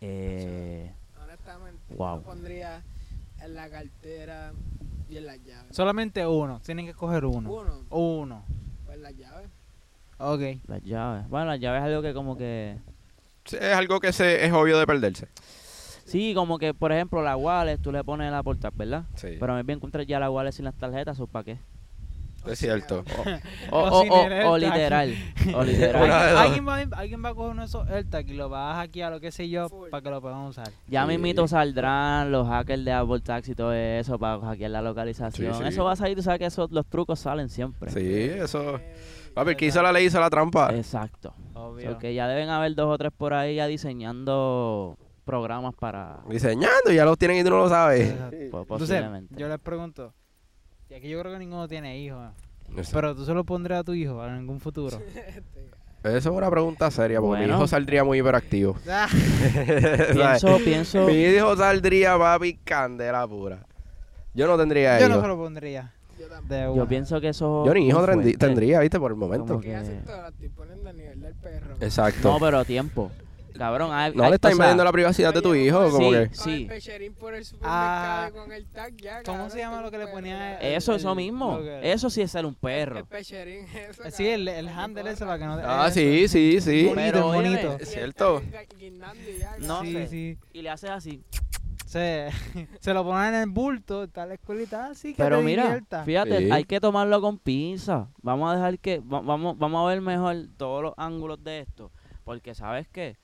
Eh, Honestamente, Wow. yo pondría en la cartera y en las llaves. Solamente uno, tienen que escoger uno. Uno, Uno. pues las llaves. Ok. las llaves. Bueno, las llaves es algo que como que... Sí, Es algo que se, es obvio de perderse. Sí, como que, por ejemplo, la wallet, tú le pones la porta, ¿verdad? Sí. Pero me bien encontrar ya la wallet sin las tarjetas, ¿o para qué? es cierto. O, O o, sin o- el o AirTag. literal. O literal. ¿Alguien va, alguien va a coger uno de esos AirTag y lo va a hackear o qué sé yo para que lo puedan usar. Ya Sí. mismito saldrán los hackers de Apple y todo eso para hackear la localización. Sí, sí. Eso va a salir, tú sabes que esos, los trucos salen siempre. Sí, eso. Eh, Papi, el que hizo la ley hizo la trampa. Exacto. Obvio. So que ya deben haber dos o tres por ahí ya diseñando programas para... Diseñando ya los tienen y tú no lo sabes. Exacto. Entonces, posiblemente. yo les pregunto, y aquí yo creo que ninguno tiene hijos, pero tú se lo pondrás a tu hijo en algún futuro. Eso es una pregunta seria, porque mi hijo saldría muy hiperactivo. Pienso, pienso... Mi hijo saldría, papi, candela pura. Yo no tendría yo no se lo pondría. Yo Yo pienso que eso... Yo ni hijo tendría, ¿viste? Por el momento. Como ¿Qué que- haces todo? La estoy poniendo a nivel del perro. Exacto. No, pero tiempo. Cabrón, hay, No hay- le sea, invadiendo la privacidad de tu hijo, como Sí. que... Con Sí. el pecherín por el Ah, supermercado y con el tag ya, ¿cómo cabrón, se llama lo que le ponía Eso, eso mismo. Eso sí es ser un perro. El pecherín, eso, Sí, el, el handle ese para que no... Ah, eso. sí, sí, sí. Bonito, Pero, bonito. Es cierto. No sí, sé. sí. Y le haces así. Se, se lo ponen en el bulto, está la escuelita así que Pero te mira, divierta. fíjate, Sí. hay que tomarlo con pinza. Vamos a dejar que, va- vamos, vamos a ver mejor todos los ángulos de esto, porque sabes qué,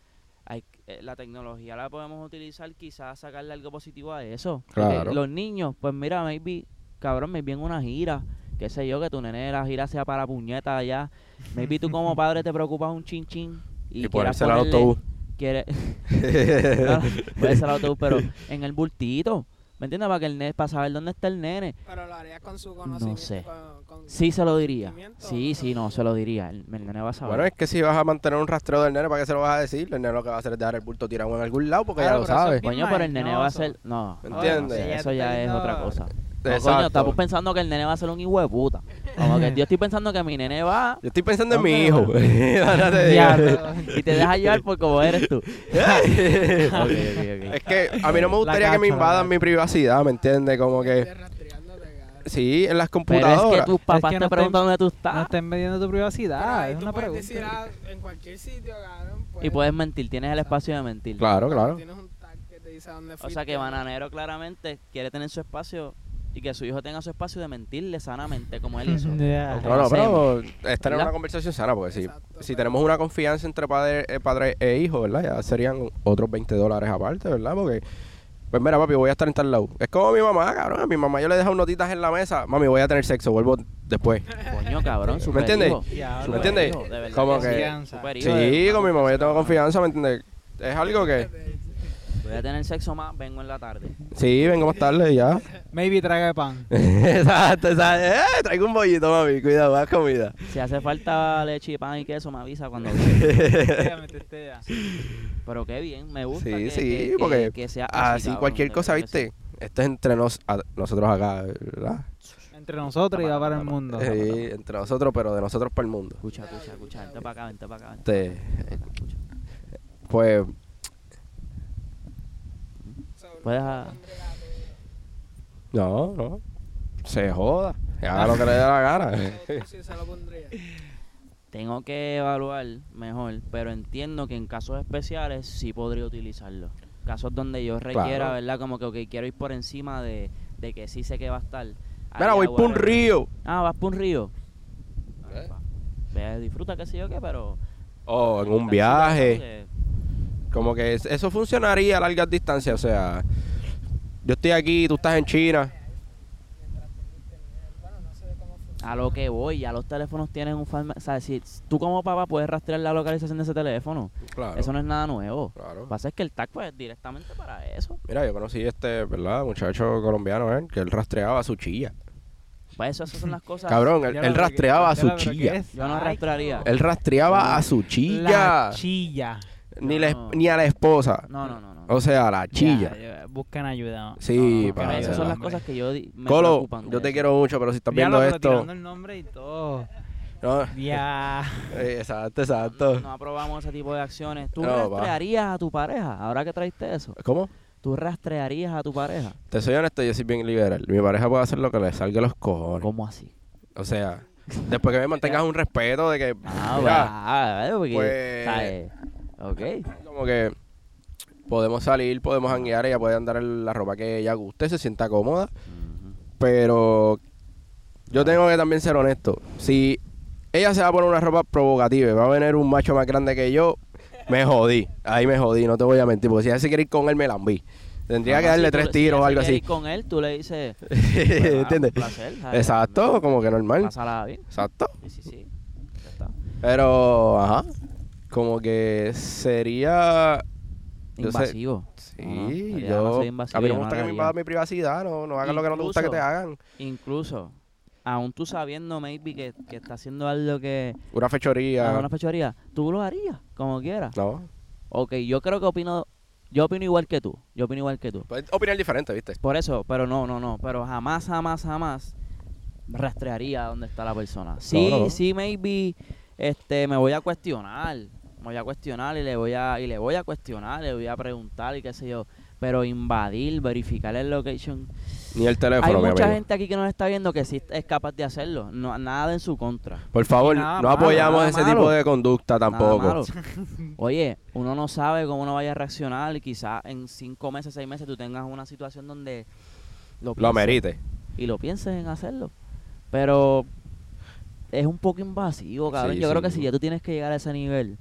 hay, eh, la tecnología la podemos utilizar quizás sacarle algo positivo a eso. Claro. Los niños, pues mira, maybe, cabrón, maybe en una gira, qué sé yo, que tu nene la gira sea para puñeta allá. Maybe tú como padre te preocupas un chin chin y, Y ponérsela al autobús. quiere- no, puede ser el autobús, pero en el bultito. ¿Me entiendes? Para que el nene, para saber dónde está el nene. Pero lo harías con su conocimiento. sé. Con, con- Sí se lo diría. ¿Conocimiento Sí, sí, no, se lo diría. El, el nene va a saber. Bueno, es que si vas a mantener un rastreo del nene, ¿para qué se lo vas a decir? El nene lo que va a hacer es dejar el bulto tirado en algún lado porque ya lo sabe. Coño, pero el nene va a ser... No, ¿Me no, entiendes? no, eso ya es otra cosa. No, coño, estamos pensando que el nene va a ser un hijo de puta. Como que yo estoy pensando que mi nene va Yo estoy pensando en No, mi hijo. No y te deja llevar por como eres tú. Es que a mí no me gustaría que me invadan mi privacidad, ¿me entiendes? Como que... Sí, en las Pero es computadoras. que tus papás que te no preguntan dónde tú No estás. estén mediendo tu privacidad, es tú una puedes decir pregunta. ah, en cualquier sitio, cabrón. Y puedes mentir, tienes el espacio de mentir. Claro, claro. Tienes un tag que te dice a dónde O fuiste. sea que Bananero claramente quiere tener su espacio y que su hijo tenga su espacio de mentirle sanamente como él hizo. Ya. O No, no, pero es tener ¿Verdad? una conversación sana, porque si, Exacto, si tenemos una confianza entre padre, eh, padre e hijo, ¿verdad? Ya serían otros 20 dólares aparte, ¿verdad? Porque, pues mira, papi, voy a estar en tal lado. Es como mi mamá, cabrón. A mi mamá yo le dejo notitas en la mesa. Mami, voy a tener sexo, vuelvo después. Coño, cabrón, ¿Me entiendes? ¿Me entiendes? hijo, de verdad Como que sí, con mi mamá yo tengo confianza, ¿me entiendes? Es algo que... Voy a tener sexo más, vengo en la tarde. Sí, vengo más tarde y ya. Maybe traga de pan. exacto, exacto. Eh, traigo un bollito, mami. Cuidado, más comida. Si hace falta leche y pan y queso, me avisa cuando Testea, me testea. Pero qué bien, me gusta Sí, que, sí, que- que- porque que sea Así cabrón, cualquier cosa. ¿viste? Esto es entre nos, a- nosotros acá, ¿verdad? Entre nosotros y va para el mundo. Sí, entre nosotros, pero de nosotros para el mundo. Escucha, escucha, escucha, vente para acá, vente para acá. Vente para acá, escucha. pues, Puedes a- no, no. Se joda. Haga lo que le dé la gana. Tú sí se lo pondría. Tengo que evaluar mejor, pero entiendo que en casos especiales sí podría utilizarlo. Casos donde yo requiera, Claro. ¿verdad? Como que ok, quiero ir por encima de, de que sí sé que va a estar. Mira, voy por un río. Ah, vas por un río. ¿Eh? Ve, disfruta, qué sé yo qué, pero... O en un viaje. Como que es- eso funcionaría a largas distancias. O sea, yo estoy aquí, tú estás en China. A lo que voy, ya los teléfonos tienen un... farma- O sea, si tú como papá puedes rastrear la localización de ese teléfono. Claro. Eso no es nada nuevo. Claro. Lo que pasa es que el tag pues directamente para eso. Mira, yo conocí este, ¿verdad? Muchacho colombiano, ¿eh? Que él rastreaba su chilla. Pues eso, esas son las cosas... Cabrón, él, rastreaba a su lo- pero ¿qué chilla. Yo no rastrearía. Él rastreaba a su chilla. La chilla. Ni, la a la esposa. No, no, no, no. O sea, a la chilla. Ya, ya, buscan ayuda. Sí, No, no, no, para pero esas son las cosas que yo di- me Colo, preocupan yo te eso. quiero mucho, pero si estás Diablo, viendo pero esto. tirando el nombre y todo. No, Ya. eh, exacto, exacto. No, no aprobamos ese tipo de acciones. ¿Tú No, va. rastrearías a tu pareja? Ahora que traiste eso. ¿Cómo? ¿Tú rastrearías a tu pareja? Te soy honesto, yo soy bien liberal. Mi pareja puede hacer lo que le salga a los cojones. ¿Cómo así? O sea, después que me mantengas un respeto de que. Ah, mira, va, va, porque, pues- ¿sabes? Ok. como que podemos salir, podemos hanguear, ella puede andar en la ropa que ella guste, se sienta cómoda, pero yo tengo que también ser honesto. Si ella se va a poner una ropa provocativa y va a venir un macho más grande que yo, me jodí. Ahí me jodí, no te voy a mentir, porque si ella se quiere ir con él, me la enví. Tendría que darle si tres tiros o algo quiere así. ir con él, tú le dices... pues, ah, ¿Entiendes? un placer, ¿sabes? Exacto, como que normal. Pásala bien. Exacto. Sí, sí, sí. Ya está. Pero, ajá, como que sería... Yo sé- Invasivo. Sí, No, no, sería yo... invasivo, A mí me no gusta que me invadan mi privacidad, no, no hagan lo que no te gusta que te hagan. Incluso, aún tú sabiendo, maybe, que, que está haciendo algo que... Una fechoría. una fechoría, tú lo harías, como quieras. No, Ok, yo creo que opino... Yo opino igual que tú. Yo opino igual que tú. puedes opinar diferente, ¿viste? Por eso, pero no, no, no. Pero jamás, jamás, jamás rastrearía dónde está la persona. Sí, sí, maybe este, me voy a cuestionar. Me voy a cuestionar y le voy a, y le voy a cuestionar, le voy a preguntar y qué sé yo. Pero invadir, verificar el location. Ni el teléfono, Hay mi mucha amigo. gente aquí que nos está viendo que sí es capaz de hacerlo. No, nada en su contra. Por favor, no malo, apoyamos ese malo. tipo de conducta tampoco. Oye, uno no sabe cómo uno vaya a reaccionar y quizás en cinco meses, seis meses tú tengas una situación donde lo, Lo merite. y lo pienses en hacerlo. Pero es un poco invasivo, cabrón. Sí, Yo creo sí. que si ya tú tienes que llegar a ese nivel,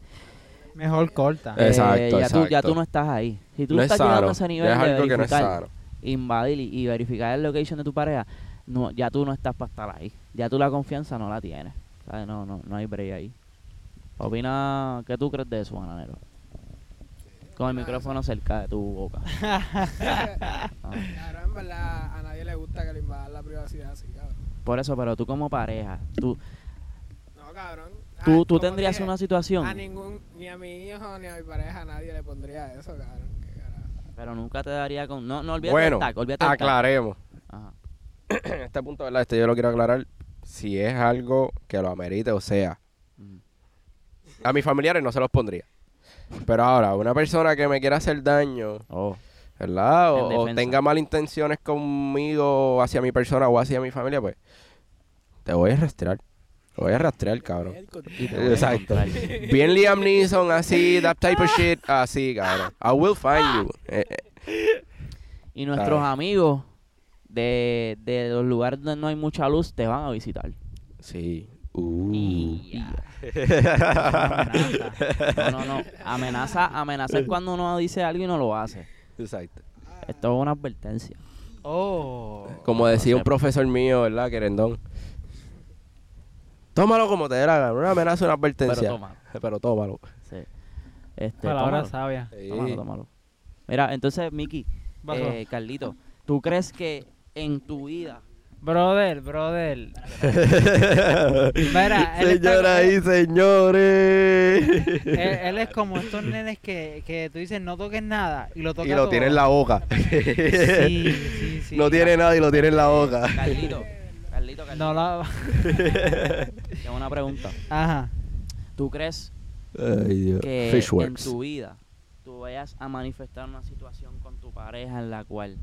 Mejor corta. Eh, Exacto, ya, Tú, ya tú no estás ahí. Si tú no es estás llegando sano. a ese Ya nivel es de algo que no es verificar, sano. invadir y, y verificar el location de tu pareja, no, ya tú no estás para estar ahí. Ya tú la confianza no la tienes. ¿sabes? No, no, no hay break ahí. Opina, ¿qué tú crees de eso, bananero? Con el micrófono cerca de tu boca. Ah. Cabrón, en verdad, a nadie le gusta que le invadan la privacidad así, cabrón. Por eso, pero tú como pareja, tú, No, cabrón. Tú, Ah, tú como tendrías dije, una A situación, ningún, ni a mi hijo ni a mi pareja, a nadie le pondría eso, cabrón. Qué carajo. pero nunca te daría con... No, no olvídate Bueno, olvídate aclaremos. Ajá. este punto, ¿verdad? Este yo lo quiero aclarar. Si es algo que lo amerite, o sea, Mm. a mis familiares no se los pondría. Pero ahora, una persona que me quiera hacer daño, Oh, ¿verdad? O, o tenga malintenciones conmigo, hacia mi persona o hacia mi familia, pues te voy a rastrear. Voy a rastrear, cabrón. Exacto. Bien Liam Neeson, así, that type of shit, así, cabrón. I will find you. Eh, eh, Y nuestros Claro. amigos de, de los lugares donde no hay mucha luz te van a visitar. sí. Uh. Y. No, no, no. Amenaza, amenaza es cuando uno dice algo y no lo hace. Exacto. Esto es una advertencia. Oh. Como decía un profesor mío, ¿verdad? Querendón. Tómalo como te dé la gana. Una amenaza, una Pero advertencia. toma. Pero tómalo. Sí. Este, Palabra tómalo, sabia. Sí. tómalo, tómalo. Mira, entonces, Miki, eh, Carlito, ¿tú crees que en tu vida Brother, brother. Mira, él está- Señoras y señores. Él, él es como estos nenes que, que tú dices no toques nada y lo toca y lo todo. tiene en la boca. Sí, sí, sí. No tiene nada y lo tiene en la boca. Carlito, No la... tengo una pregunta. Ajá. ¿Tú crees Ay, Dios. que en tu vida tú vayas a manifestar una situación con tu pareja en la cual,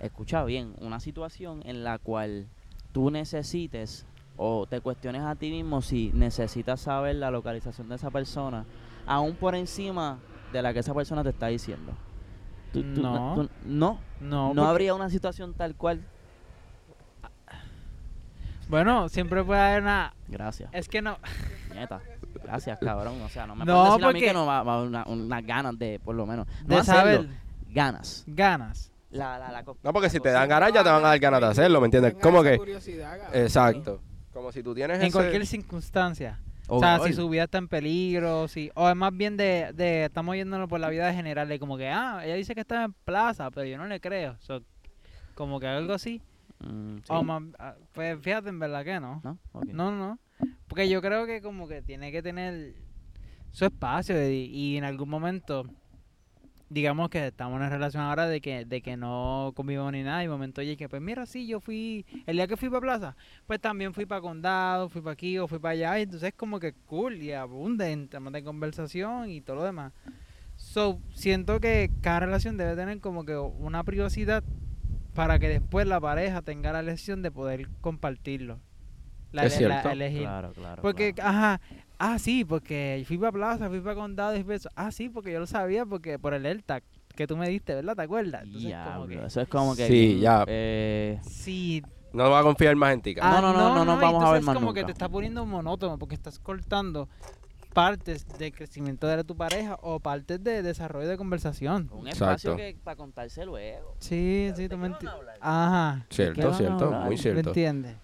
escucha bien, una situación en la cual tú necesites o te cuestiones a ti mismo si necesitas saber la localización de esa persona, aún por encima de la que esa persona te está diciendo? Tú- tú- No. tú- no, No, no porque- habría una situación tal cual. Bueno, siempre puede haber una... Gracias, Es que no... neta. Gracias, cabrón. O sea, no me No, puedes decir a mí porque- que no va, va una- unas ganas de, por lo menos, no De hacerlo, saber ganas. ganas. La, la, la No, porque si te dan ganas, ya te van a dar ganas de hacerlo, ¿me entiendes? Como que. Exacto. Como si tú tienes En ese- cualquier circunstancia. O sea, si su vida está en peligro, si, o es más bien de, de, estamos yéndonos por la vida general, de como que, ah, ella dice que está en plaza, pero yo no le creo. So, como que algo así. Mm, sí. O más, ah, pues fíjate, en verdad que no. ¿No? No, no. Porque yo creo que como que tiene que tener su espacio y, y en algún momento, digamos que estamos en una relación ahora de que, de que no convivimos ni nada y momento oye que pues mira, sí, yo fui, el día que fui para plaza, pues también fui para condado, fui para aquí o fui para allá y entonces como que cool y abunda en temas de conversación y todo lo demás. So, siento que cada relación debe tener como que una privacidad para que después la pareja tenga la lección de poder compartirlo. La, Es la- cierto. elegir. Claro, claro. Porque, claro. ajá, ah, sí, porque fui para plaza, fui para condado y fui eso. Ah, sí, porque yo lo sabía porque por el AirTag que tú me diste, ¿verdad? ¿Te acuerdas? Entonces, como Diablo, que, eso es como que. Sí, ya. eh, sí. No va a confiar más en ti. Ah, no, no, no nos y vamos a ver entonces más como nunca. que te está poniendo monótono porque estás cortando partes del crecimiento de tu pareja o partes de desarrollo de conversación. un Exacto. espacio que para contarse luego. Sí, sí, tú me entiendes. Ajá. ¿Qué Cierto, cierto, muy ¿Me cierto. entiendes?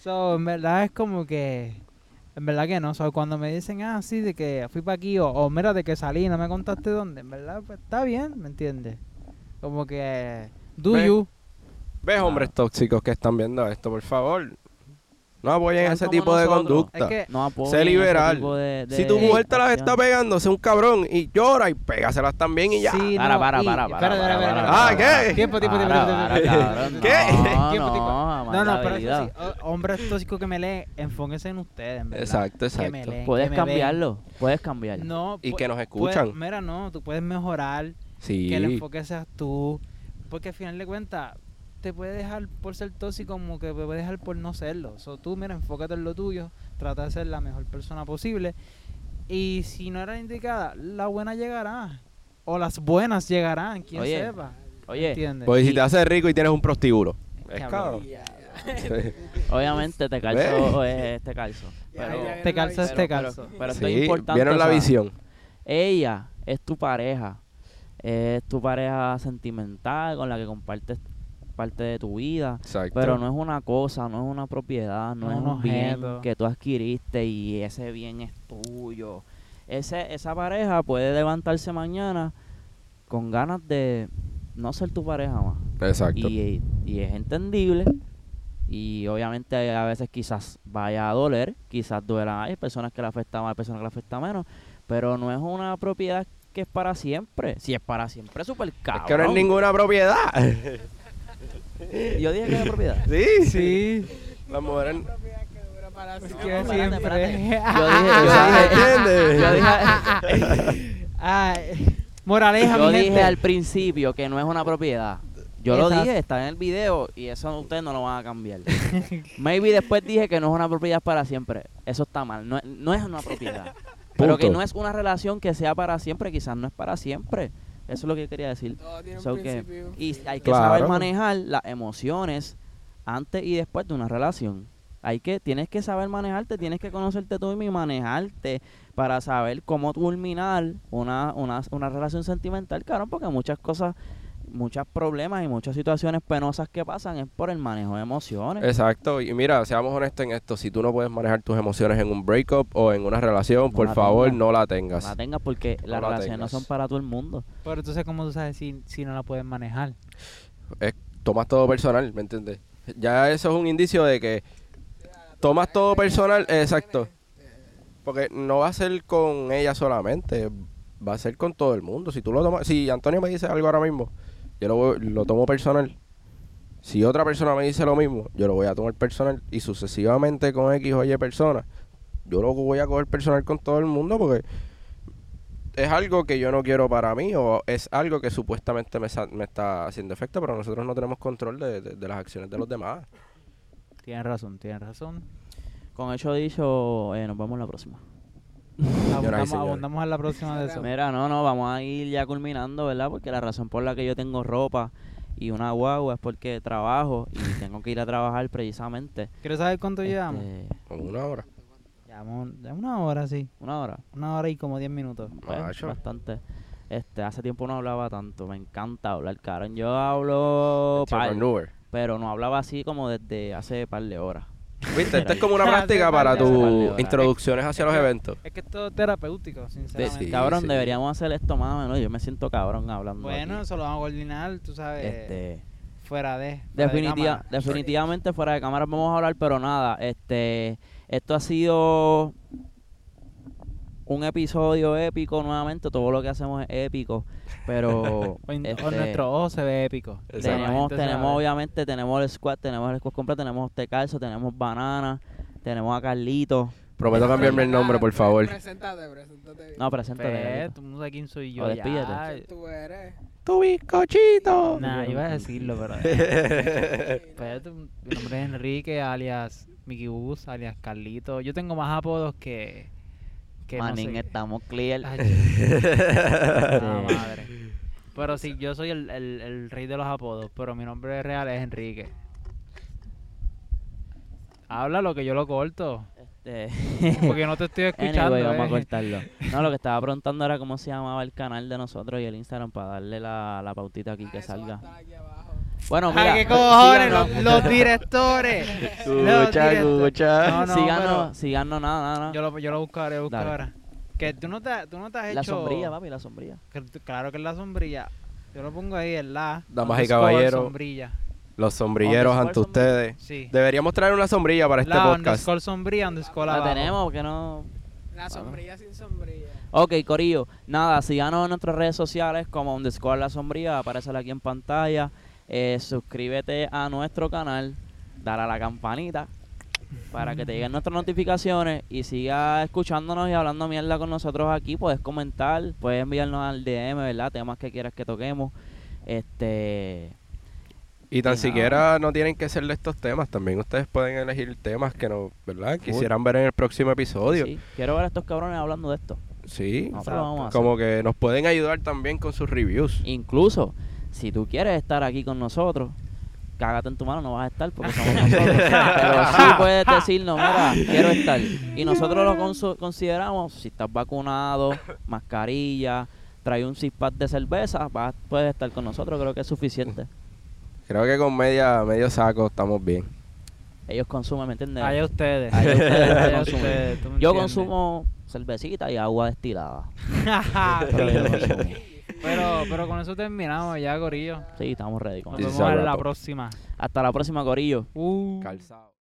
So, en verdad es como que. En verdad que no. So, cuando me dicen, ah, sí, de que fui para aquí, o, o mira, de que salí y no me contaste dónde, en verdad, pues está bien, ¿me entiendes? Como que. Do Ve. you. ¿Ves hombres tóxicos que están viendo esto, por favor? No apoyen ese tipo de conducta. Es que. No apoyen Sé ese liberal. tipo de- si tu mujer te las está pegando, sé un cabrón y llora y pégaselas también y ya. Sí, Para, no, para, y- para, para, espera, para, espera, para, espera, Ah. ¿qué? Tiempo, tiempo, tiempo, ¿Qué? No, Tiempo, no, tiempo. No, no, pero eso sí, o- hombres tóxicos que me leen, enfóquense en ustedes, en verdad. Exacto, Que me exacto. leen, Puedes cambiarlo, puedes cambiarlo. No, Y que nos puede- escuchan. mira, no, tú puedes mejorar, Sí. que el enfoque seas tú, porque al final de cuentas te puede dejar por ser tóxico como que te puede dejar por no serlo. So, tú, mira, enfócate en lo tuyo, trata de ser la mejor persona posible y si no era indicada, la buena llegará o las buenas llegarán, quién Oye, sepa. Oye, ¿Entiendes? Pues si te haces rico y tienes un prostíbulo. Es obviamente te calzo eh, este calzo. Pero, ya, ya. te calza Pero- este pero- calzo. pero esto es Sí, importante. vieron o la sea, visión. Ella es tu pareja, es tu pareja sentimental con la que compartes parte de tu vida. Exacto. Pero no es una cosa, no es una propiedad, no No es un bien que tú adquiriste y ese bien es tuyo. Ese, esa pareja puede levantarse mañana con ganas de no ser tu pareja más. Exacto. Y, y es entendible. Y obviamente a veces quizás vaya a doler, quizás duela. Hay personas que le afecta más, hay personas que le afecta menos. Pero no es una propiedad que es para siempre. Si es para siempre, súper es cabrón. que no es ninguna propiedad. Yo dije que era propiedad. Sí, Sí. Que dura para Es siempre. que espérate, siempre. Yo dije, yo dije, yo dije, Ay, moraleja, yo mi dije gente. al principio que no es una propiedad. Yo lo dije, está en el video y eso ustedes no lo van a cambiar. Maybe después dije que no es una propiedad para siempre. Eso está mal, no, es- no es una propiedad. Pero que no es una relación que sea para siempre, quizás no es para siempre. Eso es lo que yo quería decir. Todo tiene un So que- principio. y hay que Claro. saber manejar las emociones antes y después de una relación. Hay que, tienes que saber manejarte, tienes que conocerte tú mismo y manejarte para saber cómo culminar una, una, una relación sentimental, claro, porque muchas cosas, muchos problemas y muchas situaciones penosas que pasan es por el manejo de emociones. Exacto, y mira, seamos honestos en esto, si tú no puedes manejar tus emociones en un breakup o en una relación, por favor, no la No tengas. la tengas porque No las la relaciones no son para todo el mundo. Pero entonces, ¿cómo tú sabes si, si no la puedes manejar? Tomas todo personal, ¿me entiendes? Ya eso es un indicio de que tomas todo personal, exacto. Porque no va a ser con ella solamente, va a ser con todo el mundo. Si tú lo tomas, si Antonio me dice algo ahora mismo, yo lo, lo tomo personal. Si otra persona me dice lo mismo, yo lo voy a tomar personal y sucesivamente con X o Y personas, yo lo voy a coger personal con todo el mundo porque es algo que yo no quiero para mí o es algo que supuestamente me, me está haciendo efecto, pero nosotros no tenemos control de, de- de las acciones de los demás. Tienes razón, tienes razón. Con eso dicho, eh, nos vemos la próxima. Abundamos, abundamos en la próxima de eso. Mira, no, no, vamos a ir ya culminando, ¿verdad? Porque la razón por la que yo tengo ropa y una guagua es porque trabajo y tengo que ir a trabajar precisamente. ¿Quieres saber cuánto llevamos? Este, Con una hora. Llevamos una hora, sí. una hora. Una hora y como diez minutos. Pues, bastante. Este, hace tiempo no hablaba tanto, me encanta hablar, Karen. Yo hablo par, pero no hablaba así como desde hace par de horas. Viste, esta es como una práctica par para tus introducciones hacia los eventos. Es que es todo terapéutico, sinceramente. Sí, cabrón, sí. deberíamos hacer esto más, ¿no? Yo me siento cabrón hablando. Bueno, aquí. eso lo vamos a coordinar, tú sabes, este, fuera de. fuera de Definitiva, cámara. definitivamente fuera de cámara vamos a hablar, pero nada, este, esto ha sido un episodio épico nuevamente, todo lo que hacemos es épico, pero O, o este, nuestro ojo se ve épico. Tenemos, tenemos sabe. obviamente, tenemos el squad, tenemos el squad completo, tenemos Tecalzo, tenemos Banana, tenemos a Carlito, Prometo cambiarme el nombre, por favor. Preséntate, preséntate bien. no, preséntate. Tú no sabes quién soy yo. O ya. despídete. Tú eres. ¡Tu bizcochito! Nah, Yo iba a decirlo, pero. pues, tu- mi nombre es Enrique, alias Mickey Bus, alias Carlito. Yo tengo más apodos que. que no Manín, sé- estamos clear. Ay, Ah, madre. Pero sí, yo soy el, el, el rey de los apodos, pero mi nombre real es Enrique. Habla lo que yo lo corto, Este, porque no te estoy escuchando. Anyway, vamos a eh. cortarlo. No, lo que estaba preguntando era cómo se llamaba el canal de nosotros y el Instagram para darle la, la pautita aquí Ah, que salga. aquí. Bueno, mira, ¡Ay, qué cojones! Los, los directores. Escucha, escucha. No, no, síganos, síganos, nada, nada, nada. Yo lo, yo lo buscaré, lo Dale. Que tú no te, tú no te has La hecho... sombrilla, papi, la sombrilla. que claro que es la sombrilla. Yo lo pongo ahí, en la... Damas y caballeros. sombrilla. Los sombrilleros ante sombrilla. ustedes. Sí. Deberíamos traer una sombrilla para este la podcast. underscore sombrilla, underscore La abajo. tenemos, que no... La sombrilla sin sombrilla. Ok, Corillo, nada, síganos en nuestras redes sociales como underscore la sombría, aparece aquí en pantalla. Eh, suscríbete a nuestro canal, dale a la campanita para que te lleguen nuestras notificaciones y siga escuchándonos y hablando mierda con nosotros aquí. Puedes comentar, puedes enviarnos al DM, ¿verdad? Temas que quieras que toquemos. Este. Y tan Y siquiera no tienen que ser de estos temas. También ustedes pueden elegir temas que no, ¿verdad? Quisieran ver en el próximo episodio. sí, quiero ver a estos cabrones hablando de esto. Sí. Nosotros lo vamos a hacer. Como que nos pueden ayudar también con sus reviews. Incluso, si tú quieres estar aquí con nosotros, cágate en tu mano, no vas a estar porque somos nosotros. Pero sí puedes decirnos, mira, quiero estar. Y nosotros lo consu- consideramos, si estás vacunado, mascarilla, trae un six pack de cerveza, vas, puedes estar con nosotros, creo que es suficiente. Creo que con media, medio saco estamos bien. Ellos consumen, ¿me entiendes? Allá ustedes. Allá ustedes Allá ustedes, Yo consumo cervecita y agua destilada. Pero pero, con eso terminamos ya, Corillo. Sí, estamos ready con Nos eso. vemos a en la próxima. Hasta la próxima, Corillo. Uh. Calzado.